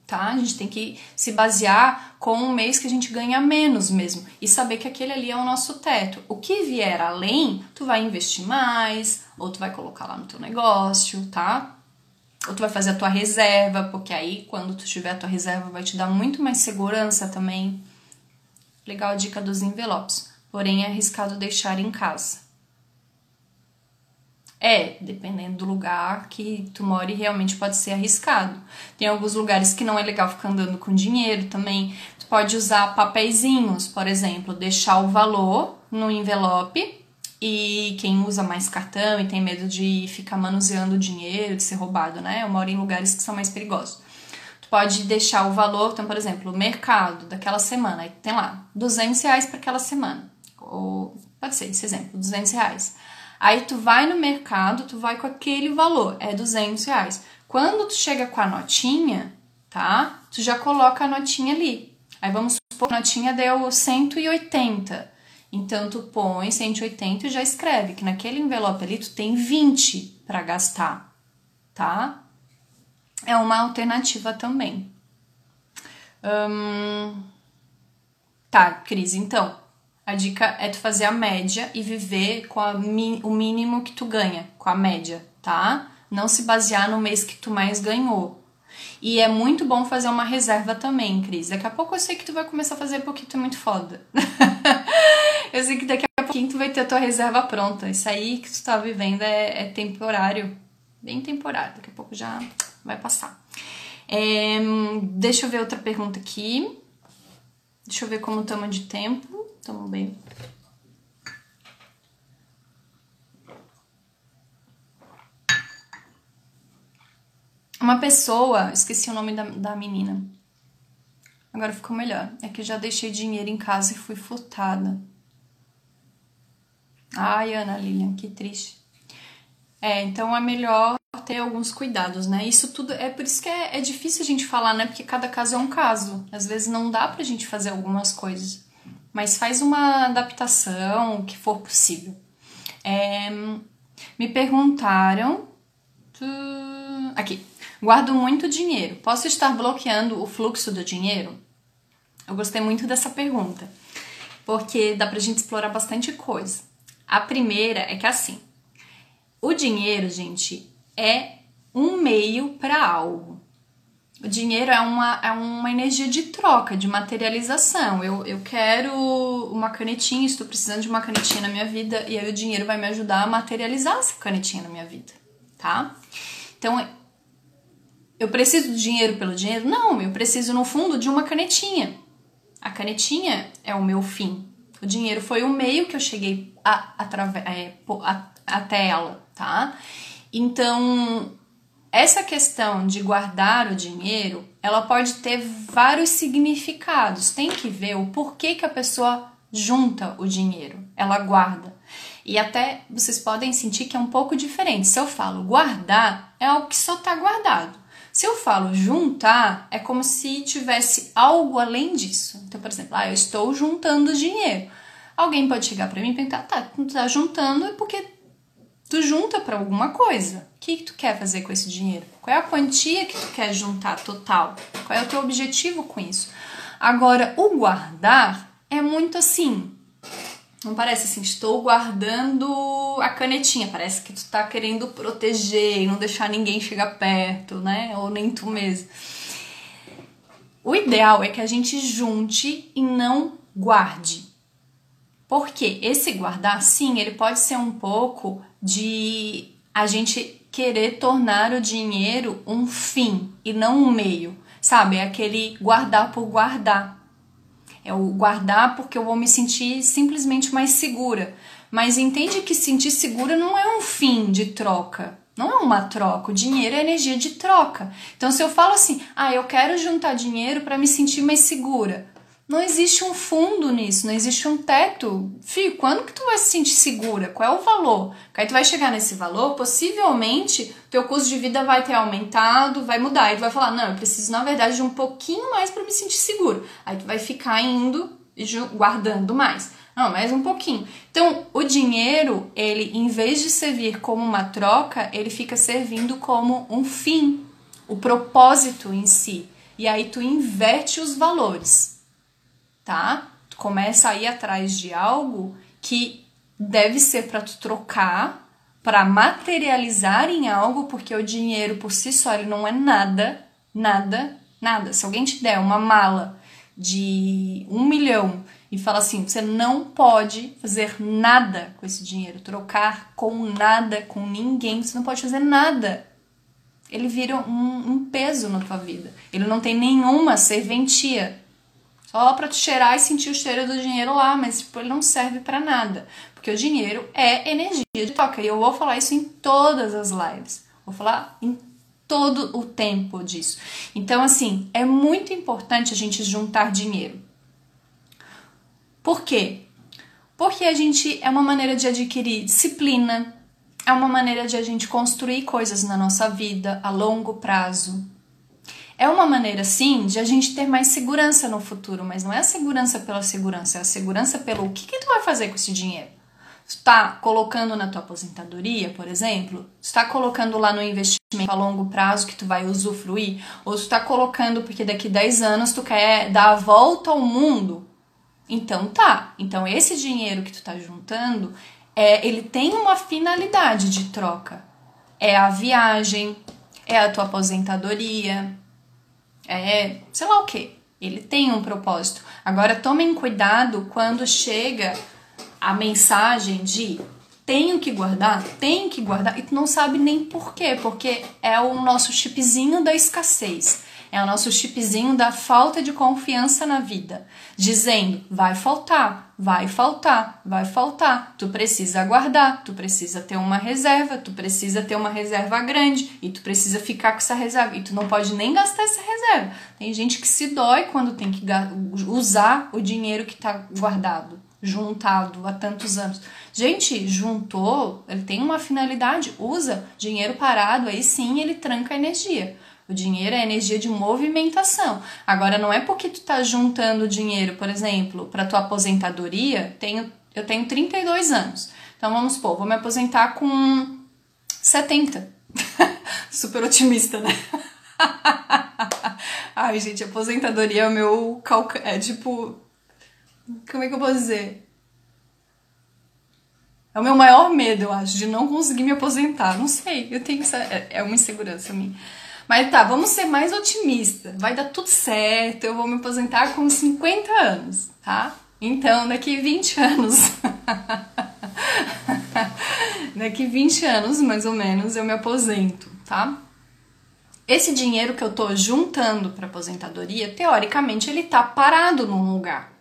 Tá? A gente tem que se basear com um mês que a gente ganha menos mesmo e saber que aquele ali é o nosso teto. O que vier além, tu vai investir mais, ou tu vai colocar lá no teu negócio, tá? Ou tu vai fazer a tua reserva, porque aí quando tu tiver a tua reserva vai te dar muito mais segurança também. Legal a dica dos envelopes porém é arriscado deixar em casa. É, dependendo do lugar que tu mora, realmente pode ser arriscado. Tem alguns lugares que não é legal ficar andando com dinheiro também. Tu pode usar papeizinhos, por exemplo, deixar o valor no envelope e quem usa mais cartão e tem medo de ficar manuseando dinheiro, de ser roubado, né? Eu moro em lugares que são mais perigosos. Tu pode deixar o valor, então, por exemplo, o mercado daquela semana, aí tem lá 200 reais para aquela semana ou pode ser esse exemplo, 200 reais. Aí tu vai no mercado, tu vai com aquele valor, é 200 reais. Quando tu chega com a notinha, tá? Tu já coloca a notinha ali. Aí vamos supor que a notinha deu 180. Então tu põe 180 e já escreve que naquele envelope ali tu tem 20 para gastar, tá? É uma alternativa também. Hum, Tá, Cris, então, a dica é tu fazer a média e viver com o mínimo que tu ganha, com a média, tá? Não se basear no mês que tu mais ganhou. E é muito bom fazer uma reserva também, Cris. Daqui a pouco eu sei que tu vai começar a fazer porque tu é muito foda. eu sei que daqui a pouquinho tu vai ter a tua reserva pronta. Isso aí que tu tá vivendo é, é temporário. Bem temporário. Daqui a pouco já vai passar. É, deixa eu ver outra pergunta aqui. Deixa eu ver como estamos de tempo. Estamos bem. Uma pessoa, esqueci o nome da, da menina. Agora ficou melhor. É que já deixei dinheiro em casa e fui furtada. Ai, Ana Lilian, que triste. É, então é melhor ter alguns cuidados, né? Isso tudo é por isso que é, é difícil a gente falar, né? Porque cada caso é um caso. Às vezes não dá pra gente fazer algumas coisas. Mas faz uma adaptação que for possível. É, me perguntaram. Aqui. Guardo muito dinheiro. Posso estar bloqueando o fluxo do dinheiro? Eu gostei muito dessa pergunta, porque dá pra gente explorar bastante coisa. A primeira é que assim, o dinheiro, gente, é um meio para algo. O dinheiro é uma, é uma energia de troca, de materialização. Eu, eu quero uma canetinha, estou precisando de uma canetinha na minha vida, e aí o dinheiro vai me ajudar a materializar essa canetinha na minha vida, tá? Então, eu preciso de dinheiro pelo dinheiro? Não, eu preciso, no fundo, de uma canetinha. A canetinha é o meu fim. O dinheiro foi o meio que eu cheguei a, a, é, a, até ela, tá? Então, essa questão de guardar o dinheiro, ela pode ter vários significados. Tem que ver o porquê que a pessoa junta o dinheiro, ela guarda. E até vocês podem sentir que é um pouco diferente. Se eu falo guardar, é algo que só está guardado. Se eu falo juntar, é como se tivesse algo além disso. Então, por exemplo, ah, eu estou juntando dinheiro. Alguém pode chegar para mim e perguntar, tá, tu tá juntando é porque tu junta para alguma coisa. O que, que tu quer fazer com esse dinheiro? Qual é a quantia que tu quer juntar total? Qual é o teu objetivo com isso? Agora, o guardar é muito assim, não parece assim, estou guardando a canetinha. Parece que tu tá querendo proteger e não deixar ninguém chegar perto, né? Ou nem tu mesmo. O ideal é que a gente junte e não guarde. Porque esse guardar, sim, ele pode ser um pouco de a gente querer tornar o dinheiro um fim e não um meio. Sabe? É aquele guardar por guardar. É o guardar porque eu vou me sentir simplesmente mais segura. Mas entende que sentir segura não é um fim de troca. Não é uma troca. O dinheiro é energia de troca. Então, se eu falo assim, ah, eu quero juntar dinheiro para me sentir mais segura. Não existe um fundo nisso, não existe um teto. Fio, quando que tu vai se sentir segura? Qual é o valor? Porque aí tu vai chegar nesse valor, possivelmente teu custo de vida vai ter aumentado, vai mudar. E tu vai falar, não, eu preciso, na verdade, de um pouquinho mais para me sentir seguro. Aí tu vai ficar indo e guardando mais. Não, mais um pouquinho. Então, o dinheiro, ele, em vez de servir como uma troca, ele fica servindo como um fim, o propósito em si. E aí tu inverte os valores tá? Tu começa a ir atrás de algo que deve ser para tu trocar, para materializar em algo, porque o dinheiro por si só ele não é nada, nada, nada. Se alguém te der uma mala de um milhão e fala assim, você não pode fazer nada com esse dinheiro, trocar com nada, com ninguém, você não pode fazer nada. Ele vira um, um peso na tua vida. Ele não tem nenhuma serventia. Só para tu cheirar e sentir o cheiro do dinheiro lá, mas tipo, ele não serve para nada. Porque o dinheiro é energia de troca. E eu vou falar isso em todas as lives. Vou falar em todo o tempo disso. Então, assim, é muito importante a gente juntar dinheiro. Por quê? Porque a gente é uma maneira de adquirir disciplina, é uma maneira de a gente construir coisas na nossa vida a longo prazo. É uma maneira, sim, de a gente ter mais segurança no futuro, mas não é a segurança pela segurança, é a segurança pelo o que, que tu vai fazer com esse dinheiro. Está colocando na tua aposentadoria, por exemplo? Está colocando lá no investimento a longo prazo que tu vai usufruir? Ou está colocando porque daqui 10 anos tu quer dar a volta ao mundo? Então tá. Então esse dinheiro que tu tá juntando, é, ele tem uma finalidade de troca. É a viagem, é a tua aposentadoria, é sei lá o que. Ele tem um propósito. Agora tomem cuidado quando chega a mensagem de tenho que guardar, tenho que guardar, e tu não sabe nem por quê, porque é o nosso chipzinho da escassez. É o nosso chipzinho da falta de confiança na vida, dizendo: vai faltar, vai faltar, vai faltar. Tu precisa guardar, tu precisa ter uma reserva, tu precisa ter uma reserva grande e tu precisa ficar com essa reserva. E tu não pode nem gastar essa reserva. Tem gente que se dói quando tem que usar o dinheiro que está guardado, juntado há tantos anos. Gente, juntou, ele tem uma finalidade, usa dinheiro parado, aí sim ele tranca a energia. O dinheiro é energia de movimentação. Agora, não é porque tu tá juntando dinheiro, por exemplo, para tua aposentadoria, tenho, eu tenho 32 anos. Então, vamos supor, vou me aposentar com 70. Super otimista, né? Ai, gente, aposentadoria é o meu calca... É tipo... Como é que eu posso dizer? É o meu maior medo, eu acho, de não conseguir me aposentar. Não sei, eu tenho essa... É, é uma insegurança minha. Mas tá, vamos ser mais otimista. Vai dar tudo certo, eu vou me aposentar com 50 anos, tá? Então, daqui 20 anos. daqui 20 anos, mais ou menos, eu me aposento, tá? Esse dinheiro que eu tô juntando para aposentadoria, teoricamente, ele tá parado num lugar.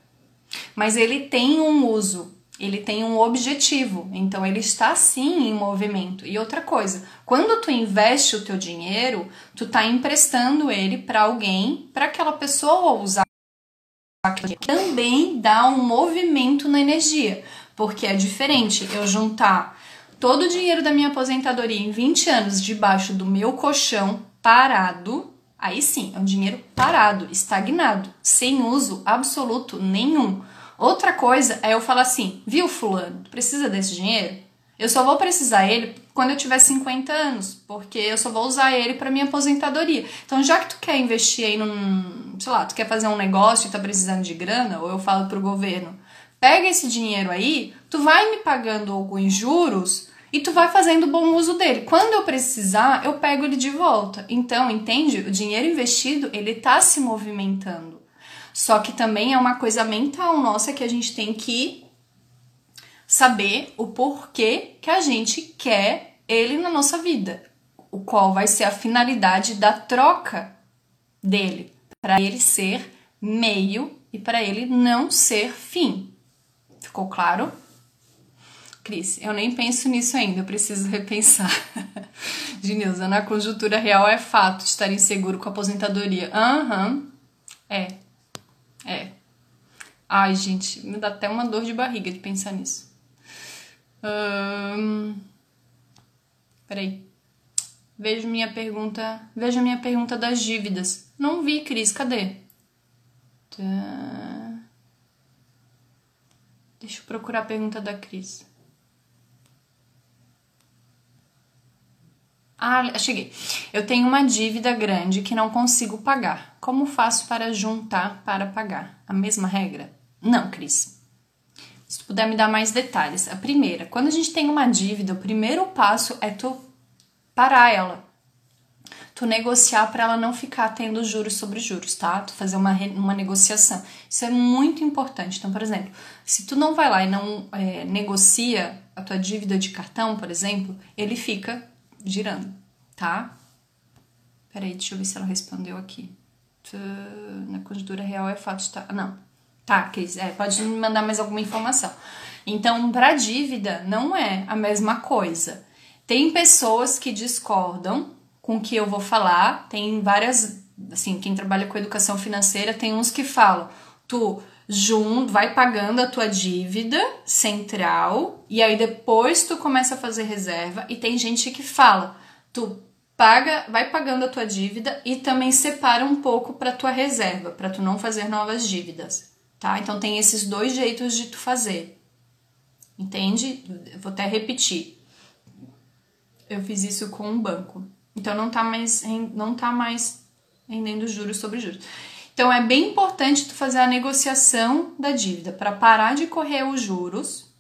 Mas ele tem um uso ele tem um objetivo, então ele está sim em movimento. E outra coisa, quando tu investe o teu dinheiro, tu tá emprestando ele para alguém, para aquela pessoa usar também dá um movimento na energia, porque é diferente eu juntar todo o dinheiro da minha aposentadoria em 20 anos debaixo do meu colchão parado, aí sim, é um dinheiro parado, estagnado, sem uso absoluto nenhum. Outra coisa é eu falar assim, viu, fulano, precisa desse dinheiro? Eu só vou precisar ele quando eu tiver 50 anos, porque eu só vou usar ele para minha aposentadoria. Então, já que tu quer investir aí num, sei lá, tu quer fazer um negócio e tá precisando de grana, ou eu falo pro governo, pega esse dinheiro aí, tu vai me pagando alguns juros e tu vai fazendo bom uso dele. Quando eu precisar, eu pego ele de volta. Então, entende? O dinheiro investido, ele tá se movimentando. Só que também é uma coisa mental nossa que a gente tem que saber o porquê que a gente quer ele na nossa vida, o qual vai ser a finalidade da troca dele, para ele ser meio e para ele não ser fim. Ficou claro? Cris, eu nem penso nisso ainda, eu preciso repensar. Gineusa, na conjuntura real é fato de estar inseguro com a aposentadoria. Aham, uhum. é. É. Ai, gente, me dá até uma dor de barriga de pensar nisso. Peraí. Vejo minha pergunta. Veja minha pergunta das dívidas. Não vi, Cris, cadê? Tá. Deixa eu procurar a pergunta da Cris. Ah, cheguei. Eu tenho uma dívida grande que não consigo pagar. Como faço para juntar para pagar? A mesma regra? Não, Cris. Se tu puder me dar mais detalhes. A primeira, quando a gente tem uma dívida, o primeiro passo é tu parar ela. Tu negociar para ela não ficar tendo juros sobre juros, tá? Tu fazer uma, uma negociação. Isso é muito importante. Então, por exemplo, se tu não vai lá e não é, negocia a tua dívida de cartão, por exemplo, ele fica girando, tá? Peraí, deixa eu ver se ela respondeu aqui. Na conjuntura real é fato de. Tá... Não. Tá, Cris, é, pode me mandar mais alguma informação. Então, para dívida, não é a mesma coisa. Tem pessoas que discordam com o que eu vou falar, tem várias. Assim, quem trabalha com educação financeira, tem uns que falam, tu junto, vai pagando a tua dívida central e aí depois tu começa a fazer reserva e tem gente que fala, tu paga, vai pagando a tua dívida e também separa um pouco para tua reserva, para tu não fazer novas dívidas, tá? Então tem esses dois jeitos de tu fazer. Entende? vou até repetir. Eu fiz isso com um banco. Então não tá mais não tá mais rendendo juros sobre juros. Então é bem importante tu fazer a negociação da dívida para parar de correr os juros,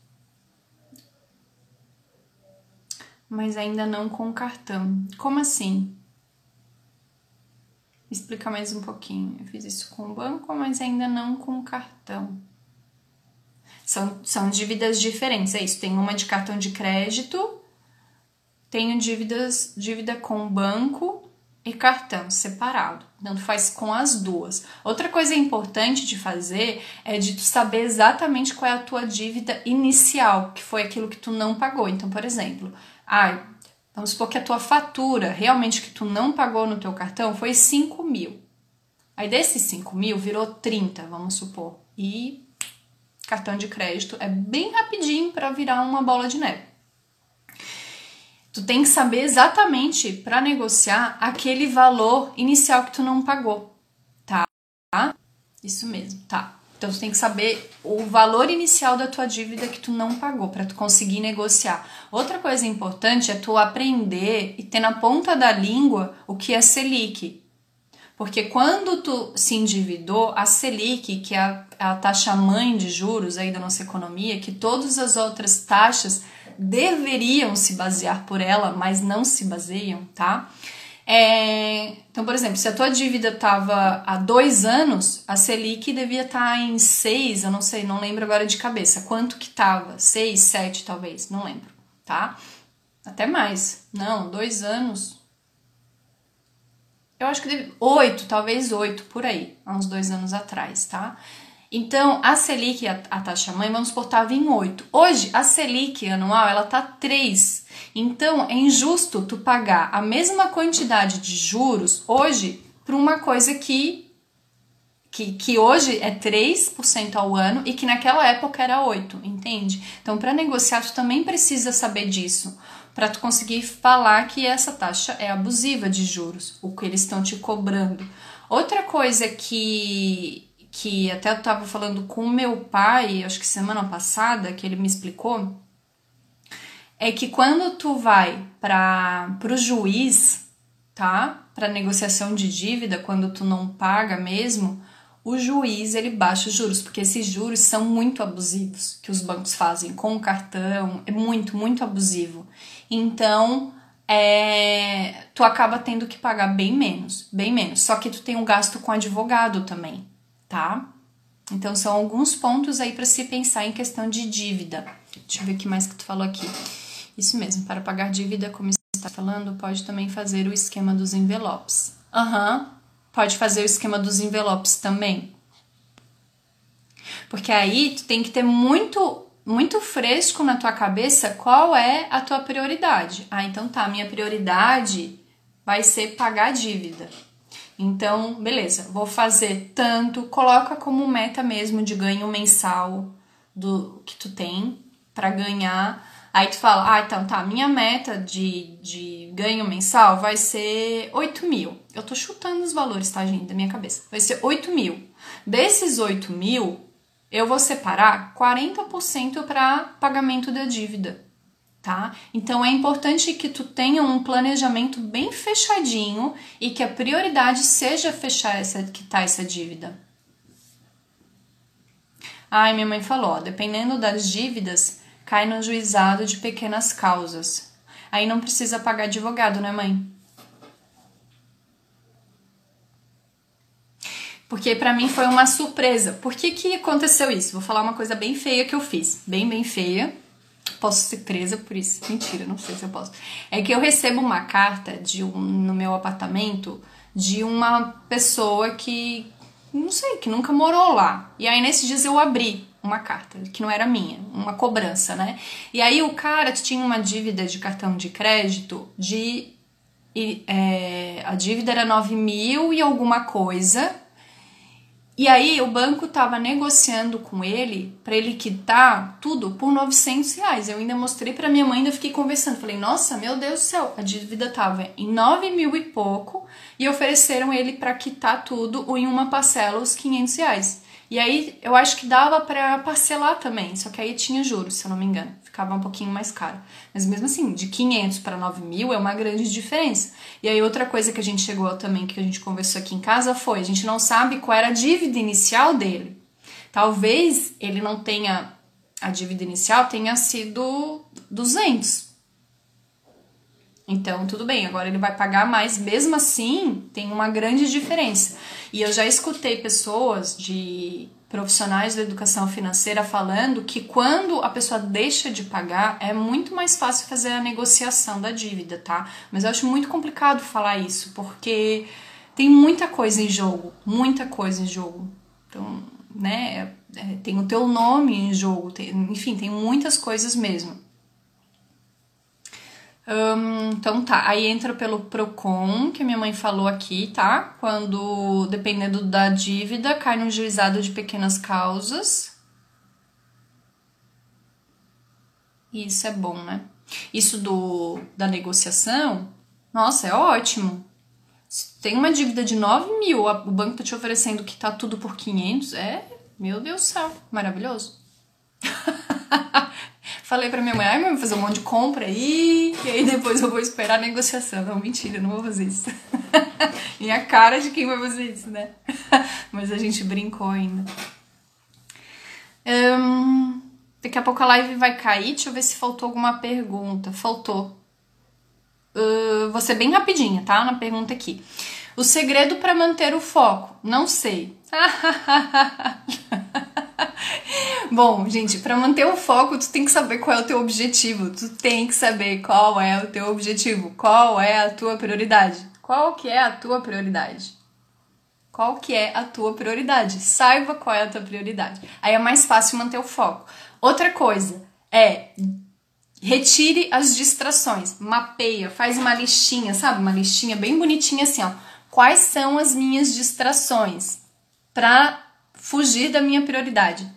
mas ainda não com cartão. Como assim? Explica mais um pouquinho. Eu fiz isso com o banco, mas ainda não com cartão. São, são dívidas diferentes, é isso. Tem uma de cartão de crédito, tenho dívidas, dívida com banco e cartão separado. Então, tu faz com as duas. Outra coisa importante de fazer é de tu saber exatamente qual é a tua dívida inicial, que foi aquilo que tu não pagou. Então, por exemplo, ah, vamos supor que a tua fatura, realmente que tu não pagou no teu cartão, foi 5 mil. Aí desses 5 mil virou 30, vamos supor. E cartão de crédito é bem rapidinho para virar uma bola de neve. Tu tem que saber exatamente para negociar aquele valor inicial que tu não pagou, tá? Isso mesmo, tá? Então tu tem que saber o valor inicial da tua dívida que tu não pagou para tu conseguir negociar. Outra coisa importante é tu aprender e ter na ponta da língua o que é Selic. Porque quando tu se endividou, a Selic, que é a, a taxa mãe de juros aí da nossa economia, que todas as outras taxas deveriam se basear por ela, mas não se baseiam, tá? É, então, por exemplo, se a tua dívida estava há dois anos, a Selic devia estar tá em seis, eu não sei, não lembro agora de cabeça. Quanto que estava? Seis, sete, talvez, não lembro, tá? Até mais. Não, dois anos. Eu acho que deve, oito, talvez oito, por aí, há uns dois anos atrás, tá? Então, a Selic, a, a taxa mãe, vamos supor, estava em 8. Hoje, a Selic anual, ela tá 3. Então, é injusto tu pagar a mesma quantidade de juros hoje para uma coisa que, que, que hoje é 3% ao ano e que naquela época era 8, entende? Então, para negociar, tu também precisa saber disso para tu conseguir falar que essa taxa é abusiva de juros, o que eles estão te cobrando. Outra coisa que que até eu estava falando com meu pai, acho que semana passada, que ele me explicou, é que quando tu vai para o juiz, tá? Para negociação de dívida, quando tu não paga mesmo, o juiz ele baixa os juros, porque esses juros são muito abusivos que os bancos fazem com o cartão, é muito, muito abusivo. Então, é, tu acaba tendo que pagar bem menos, bem menos. Só que tu tem um gasto com advogado também tá? Então são alguns pontos aí para se pensar em questão de dívida. Deixa eu ver o que mais que tu falou aqui. Isso mesmo, para pagar dívida, como está falando, pode também fazer o esquema dos envelopes. Aham, uhum, pode fazer o esquema dos envelopes também. Porque aí tu tem que ter muito muito fresco na tua cabeça qual é a tua prioridade. Ah, então tá, minha prioridade vai ser pagar dívida. Então, beleza, vou fazer tanto, coloca como meta mesmo de ganho mensal do que tu tem para ganhar. Aí tu fala, ah, então tá, minha meta de, de ganho mensal vai ser 8 mil. Eu tô chutando os valores, tá, gente, da minha cabeça. Vai ser 8 mil. Desses 8 mil, eu vou separar 40% para pagamento da dívida tá? Então é importante que tu tenha um planejamento bem fechadinho e que a prioridade seja fechar essa quitar essa dívida. Ai, minha mãe falou, dependendo das dívidas, cai no juizado de pequenas causas. Aí não precisa pagar advogado, né, mãe? Porque para mim foi uma surpresa. Por que que aconteceu isso? Vou falar uma coisa bem feia que eu fiz, bem bem feia posso ser presa por isso. Mentira, não sei se eu posso. É que eu recebo uma carta de um, no meu apartamento de uma pessoa que não sei, que nunca morou lá. E aí nesses dias eu abri uma carta que não era minha, uma cobrança, né? E aí o cara tinha uma dívida de cartão de crédito de e, é, a dívida era 9 mil e alguma coisa e aí o banco estava negociando com ele para ele quitar tudo por 900 reais. Eu ainda mostrei para minha mãe, ainda fiquei conversando. Falei, nossa, meu Deus do céu, a dívida tava em 9 mil e pouco e ofereceram ele para quitar tudo em uma parcela os 500 reais. E aí eu acho que dava para parcelar também, só que aí tinha juros, se eu não me engano. Ficava um pouquinho mais caro. Mas mesmo assim, de 500 para 9 mil é uma grande diferença. E aí outra coisa que a gente chegou também, que a gente conversou aqui em casa, foi, a gente não sabe qual era a dívida inicial dele. Talvez ele não tenha, a dívida inicial tenha sido 200. Então, tudo bem, agora ele vai pagar mais, mesmo assim, tem uma grande diferença. E eu já escutei pessoas de profissionais da educação financeira falando que quando a pessoa deixa de pagar é muito mais fácil fazer a negociação da dívida, tá? Mas eu acho muito complicado falar isso, porque tem muita coisa em jogo, muita coisa em jogo. Então, né, é, tem o teu nome em jogo, tem, enfim, tem muitas coisas mesmo. Hum, então tá, aí entra pelo PROCON, que minha mãe falou aqui, tá? Quando, dependendo da dívida, cai no juizado de pequenas causas. Isso é bom, né? Isso do, da negociação, nossa, é ótimo. Se tem uma dívida de 9 mil, o banco tá te oferecendo que tá tudo por 500, é, meu Deus do céu, maravilhoso. Falei pra minha mãe, ai, mãe, vou fazer um monte de compra aí, e aí depois eu vou esperar a negociação. Não, mentira, não vou fazer isso. e a cara de quem vai fazer isso, né? Mas a gente brincou ainda. Daqui a pouco a live vai cair, deixa eu ver se faltou alguma pergunta. Faltou. Uh, vou ser bem rapidinha, tá? Na pergunta aqui. O segredo para manter o foco? Não sei. Bom, gente, para manter o foco, tu tem que saber qual é o teu objetivo. Tu tem que saber qual é o teu objetivo, qual é a tua prioridade. Qual que é a tua prioridade? Qual que é a tua prioridade? Saiba qual é a tua prioridade. Aí é mais fácil manter o foco. Outra coisa é retire as distrações, mapeia, faz uma listinha, sabe? Uma listinha bem bonitinha assim, ó. Quais são as minhas distrações para fugir da minha prioridade?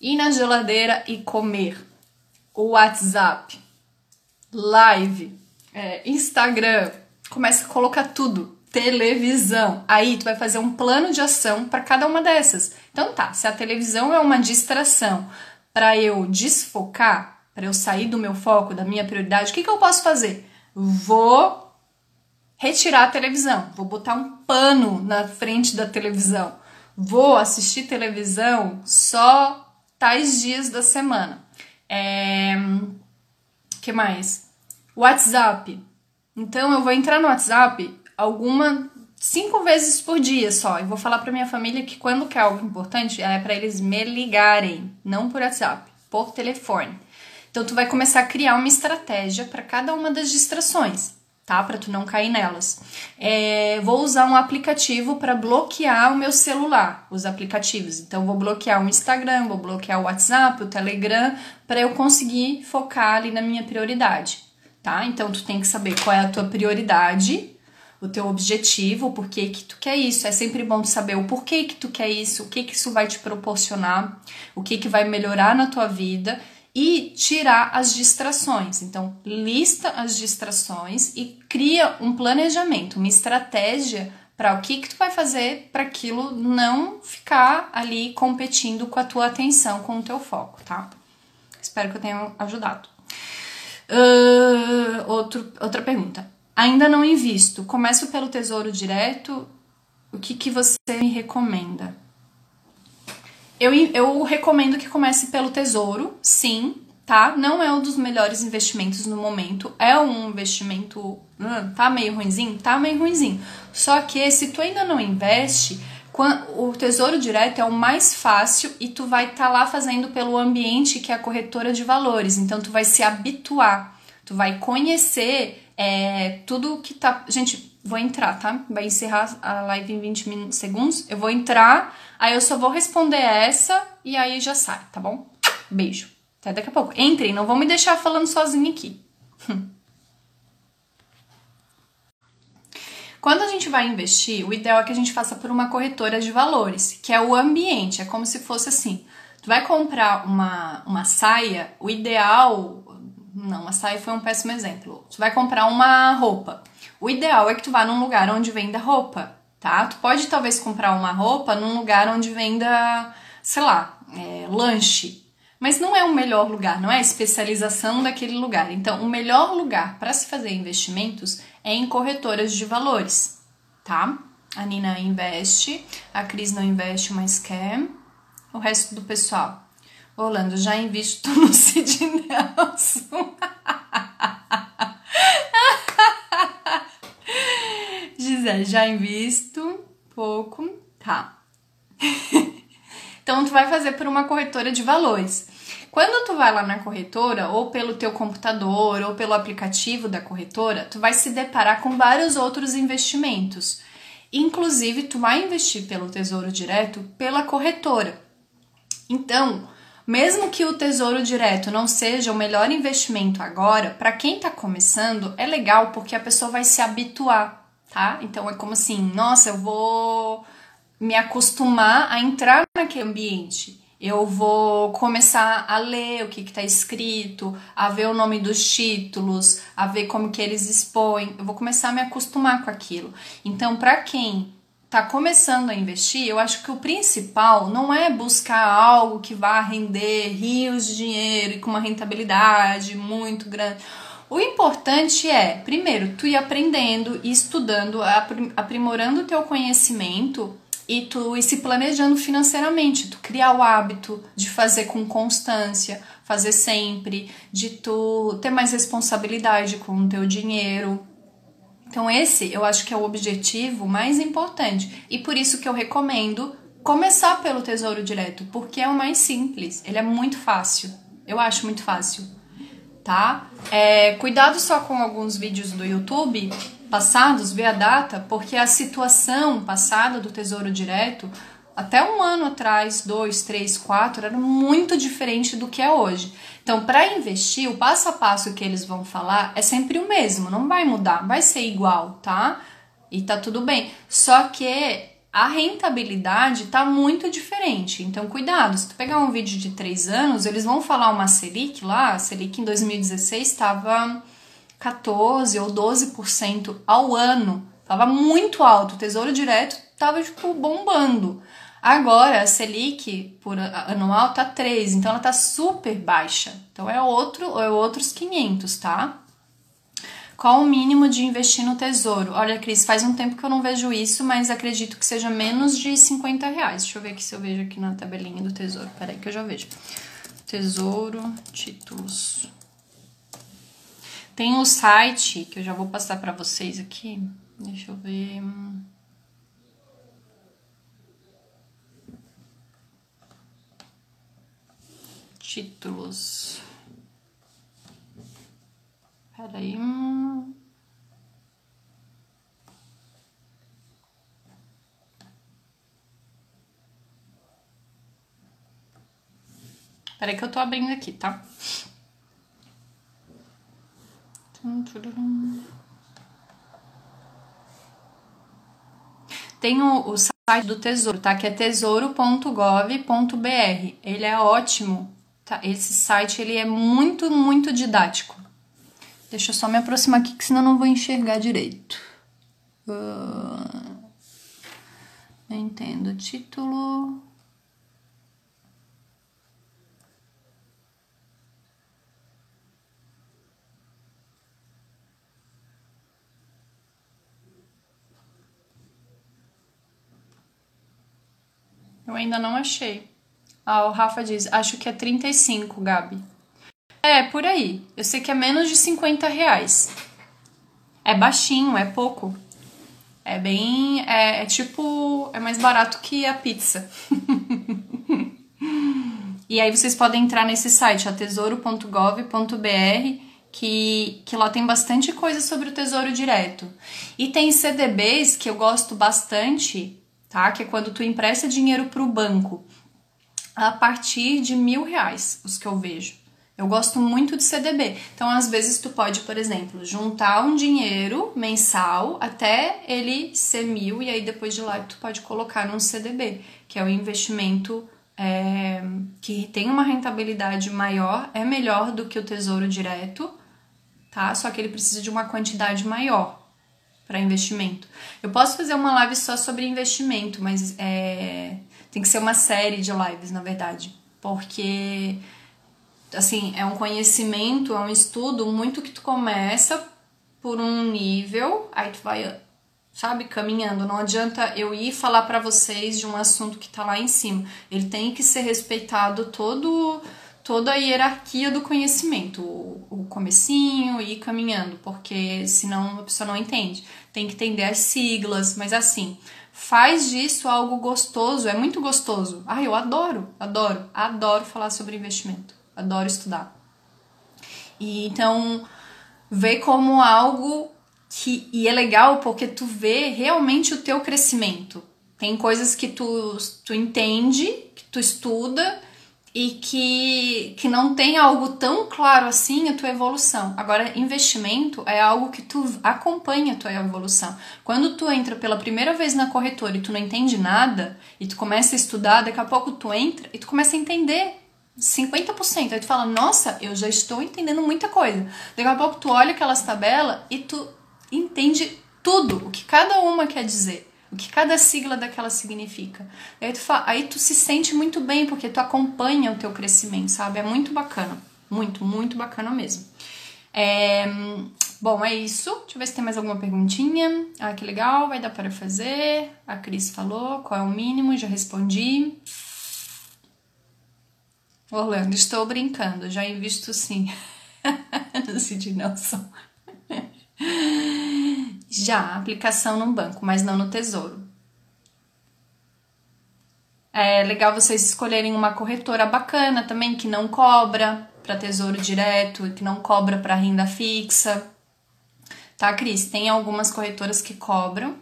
Ir na geladeira e comer. O WhatsApp, live, é, Instagram, começa a colocar tudo. Televisão. Aí tu vai fazer um plano de ação para cada uma dessas. Então tá, se a televisão é uma distração para eu desfocar, para eu sair do meu foco, da minha prioridade, o que, que eu posso fazer? Vou retirar a televisão, vou botar um pano na frente da televisão. Vou assistir televisão só tais dias da semana. É... que mais? WhatsApp. Então eu vou entrar no WhatsApp alguma cinco vezes por dia só. E vou falar para minha família que quando quer algo importante é para eles me ligarem, não por WhatsApp, por telefone. Então tu vai começar a criar uma estratégia para cada uma das distrações tá? Para tu não cair nelas. É, vou usar um aplicativo para bloquear o meu celular, os aplicativos. Então vou bloquear o Instagram, vou bloquear o WhatsApp, o Telegram, para eu conseguir focar ali na minha prioridade, tá? Então tu tem que saber qual é a tua prioridade, o teu objetivo, o porquê que tu quer isso. É sempre bom saber o porquê que tu quer isso, o que que isso vai te proporcionar, o que que vai melhorar na tua vida e tirar as distrações. Então, lista as distrações e cria um planejamento, uma estratégia para o que, que tu vai fazer para aquilo não ficar ali competindo com a tua atenção, com o teu foco, tá? Espero que eu tenha ajudado. Uh, outro, outra pergunta. Ainda não invisto. Começo pelo Tesouro Direto. O que, que você me recomenda? Eu, eu recomendo que comece pelo Tesouro, sim, tá? Não é um dos melhores investimentos no momento. É um investimento. Hum, tá meio ruimzinho? Tá meio ruimzinho. Só que se tu ainda não investe, o Tesouro Direto é o mais fácil e tu vai estar tá lá fazendo pelo ambiente que é a corretora de valores. Então tu vai se habituar, tu vai conhecer é, tudo que tá. Gente, vou entrar, tá? Vai encerrar a live em 20 segundos. Eu vou entrar Aí eu só vou responder essa e aí já sai, tá bom? Beijo. Até daqui a pouco. Entrem, não vão me deixar falando sozinha aqui. Quando a gente vai investir, o ideal é que a gente faça por uma corretora de valores, que é o ambiente. É como se fosse assim: tu vai comprar uma, uma saia, o ideal. Não, a saia foi um péssimo exemplo. Tu vai comprar uma roupa. O ideal é que tu vá num lugar onde venda roupa tá? Tu pode talvez comprar uma roupa num lugar onde venda, sei lá, é, lanche. Mas não é o melhor lugar, não é a especialização daquele lugar. Então, o melhor lugar para se fazer investimentos é em corretoras de valores, tá? A Nina investe, a Cris não investe, mas quer. O resto do pessoal. Orlando, já invisto no Sid Nelson. Gisele, já invisto pouco. Tá. então, tu vai fazer por uma corretora de valores. Quando tu vai lá na corretora, ou pelo teu computador, ou pelo aplicativo da corretora, tu vai se deparar com vários outros investimentos. Inclusive, tu vai investir pelo Tesouro Direto pela corretora. Então, mesmo que o Tesouro Direto não seja o melhor investimento agora, para quem está começando, é legal porque a pessoa vai se habituar, tá? Então é como assim, nossa, eu vou me acostumar a entrar naquele ambiente. Eu vou começar a ler o que está escrito, a ver o nome dos títulos, a ver como que eles expõem. Eu vou começar a me acostumar com aquilo. Então, para quem está começando a investir, eu acho que o principal não é buscar algo que vá render rios de dinheiro e com uma rentabilidade muito grande. O importante é, primeiro, tu ir aprendendo e estudando, aprimorando o teu conhecimento e tu ir se planejando financeiramente, tu criar o hábito de fazer com constância, fazer sempre, de tu ter mais responsabilidade com o teu dinheiro. Então esse eu acho que é o objetivo mais importante e por isso que eu recomendo começar pelo Tesouro Direto, porque é o mais simples, ele é muito fácil. Eu acho muito fácil, tá? É, cuidado só com alguns vídeos do YouTube passados, ver a data, porque a situação passada do Tesouro Direto, até um ano atrás, dois, três, quatro, era muito diferente do que é hoje. Então, para investir, o passo a passo que eles vão falar é sempre o mesmo, não vai mudar, vai ser igual, tá? E tá tudo bem. Só que a rentabilidade tá muito diferente. Então, cuidado, se tu pegar um vídeo de três anos, eles vão falar uma Selic lá, a Selic em 2016 estava 14 ou 12% ao ano. Tava muito alto, o Tesouro Direto tava tipo bombando. Agora a Selic por anual tá 3, então ela tá super baixa. Então é outro, é outros 500, tá? Qual o mínimo de investir no tesouro? Olha, Cris, faz um tempo que eu não vejo isso, mas acredito que seja menos de 50 reais. Deixa eu ver aqui se eu vejo aqui na tabelinha do tesouro. Peraí que eu já vejo. Tesouro, títulos. Tem o site que eu já vou passar para vocês aqui. Deixa eu ver. Títulos. Peraí. Peraí que eu tô abrindo aqui, tá? Tem o, o site do Tesouro, tá? Que é tesouro.gov.br. Ele é ótimo, tá? Esse site ele é muito, muito didático. Deixa eu só me aproximar aqui, que senão não vou enxergar direito. Uh, entendo. Título. Eu ainda não achei. Ah, o Rafa diz, acho que é 35, Gabi. É, por aí. Eu sei que é menos de 50 reais. É baixinho, é pouco. É bem. É, é tipo. É mais barato que a pizza. e aí vocês podem entrar nesse site, tesouro.gov.br, que, que lá tem bastante coisa sobre o Tesouro Direto. E tem CDBs que eu gosto bastante, tá? Que é quando tu empresta dinheiro para o banco a partir de mil reais, os que eu vejo. Eu gosto muito de CDB. Então, às vezes, tu pode, por exemplo, juntar um dinheiro mensal até ele ser mil, e aí depois de lá tu pode colocar num CDB, que é o investimento é, que tem uma rentabilidade maior, é melhor do que o tesouro direto, tá? Só que ele precisa de uma quantidade maior para investimento. Eu posso fazer uma live só sobre investimento, mas é, tem que ser uma série de lives, na verdade, porque assim, é um conhecimento, é um estudo muito que tu começa por um nível, aí tu vai, sabe, caminhando. Não adianta eu ir falar para vocês de um assunto que tá lá em cima. Ele tem que ser respeitado todo toda a hierarquia do conhecimento, o, comecinho e ir caminhando, porque senão a pessoa não entende. Tem que entender as siglas, mas assim, faz disso algo gostoso, é muito gostoso. Ah, eu adoro, adoro, adoro falar sobre investimento, adoro estudar. E então, vê como algo que e é legal porque tu vê realmente o teu crescimento. Tem coisas que tu, tu entende, que tu estuda e que, que não tem algo tão claro assim a tua evolução. Agora, investimento é algo que tu acompanha a tua evolução. Quando tu entra pela primeira vez na corretora e tu não entende nada, e tu começa a estudar, daqui a pouco tu entra e tu começa a entender 50%. Aí tu fala, nossa, eu já estou entendendo muita coisa. Daqui a pouco tu olha aquelas tabelas e tu entende tudo, o que cada uma quer dizer o que cada sigla daquela significa. Aí tu, aí tu se sente muito bem, porque tu acompanha o teu crescimento, sabe? É muito bacana. Muito, muito bacana mesmo. É, bom, é isso. Deixa eu ver se tem mais alguma perguntinha. Ah, que legal, vai dar para fazer. A Cris falou qual é o mínimo, já respondi. Orlando, estou brincando, já invisto sim. Cid Nelson. Já, aplicação no banco, mas não no tesouro. É legal vocês escolherem uma corretora bacana também, que não cobra para tesouro direto, que não cobra para renda fixa. Tá, Cris? Tem algumas corretoras que cobram,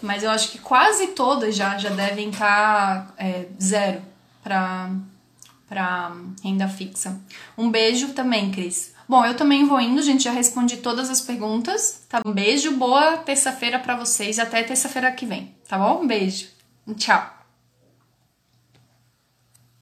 mas eu acho que quase todas já, já devem estar tá, é, zero para renda fixa. Um beijo também, Cris. Bom, eu também vou indo, gente. Já respondi todas as perguntas. Tá? Um beijo, boa terça-feira para vocês. Até terça-feira que vem, tá bom? Um beijo. Tchau.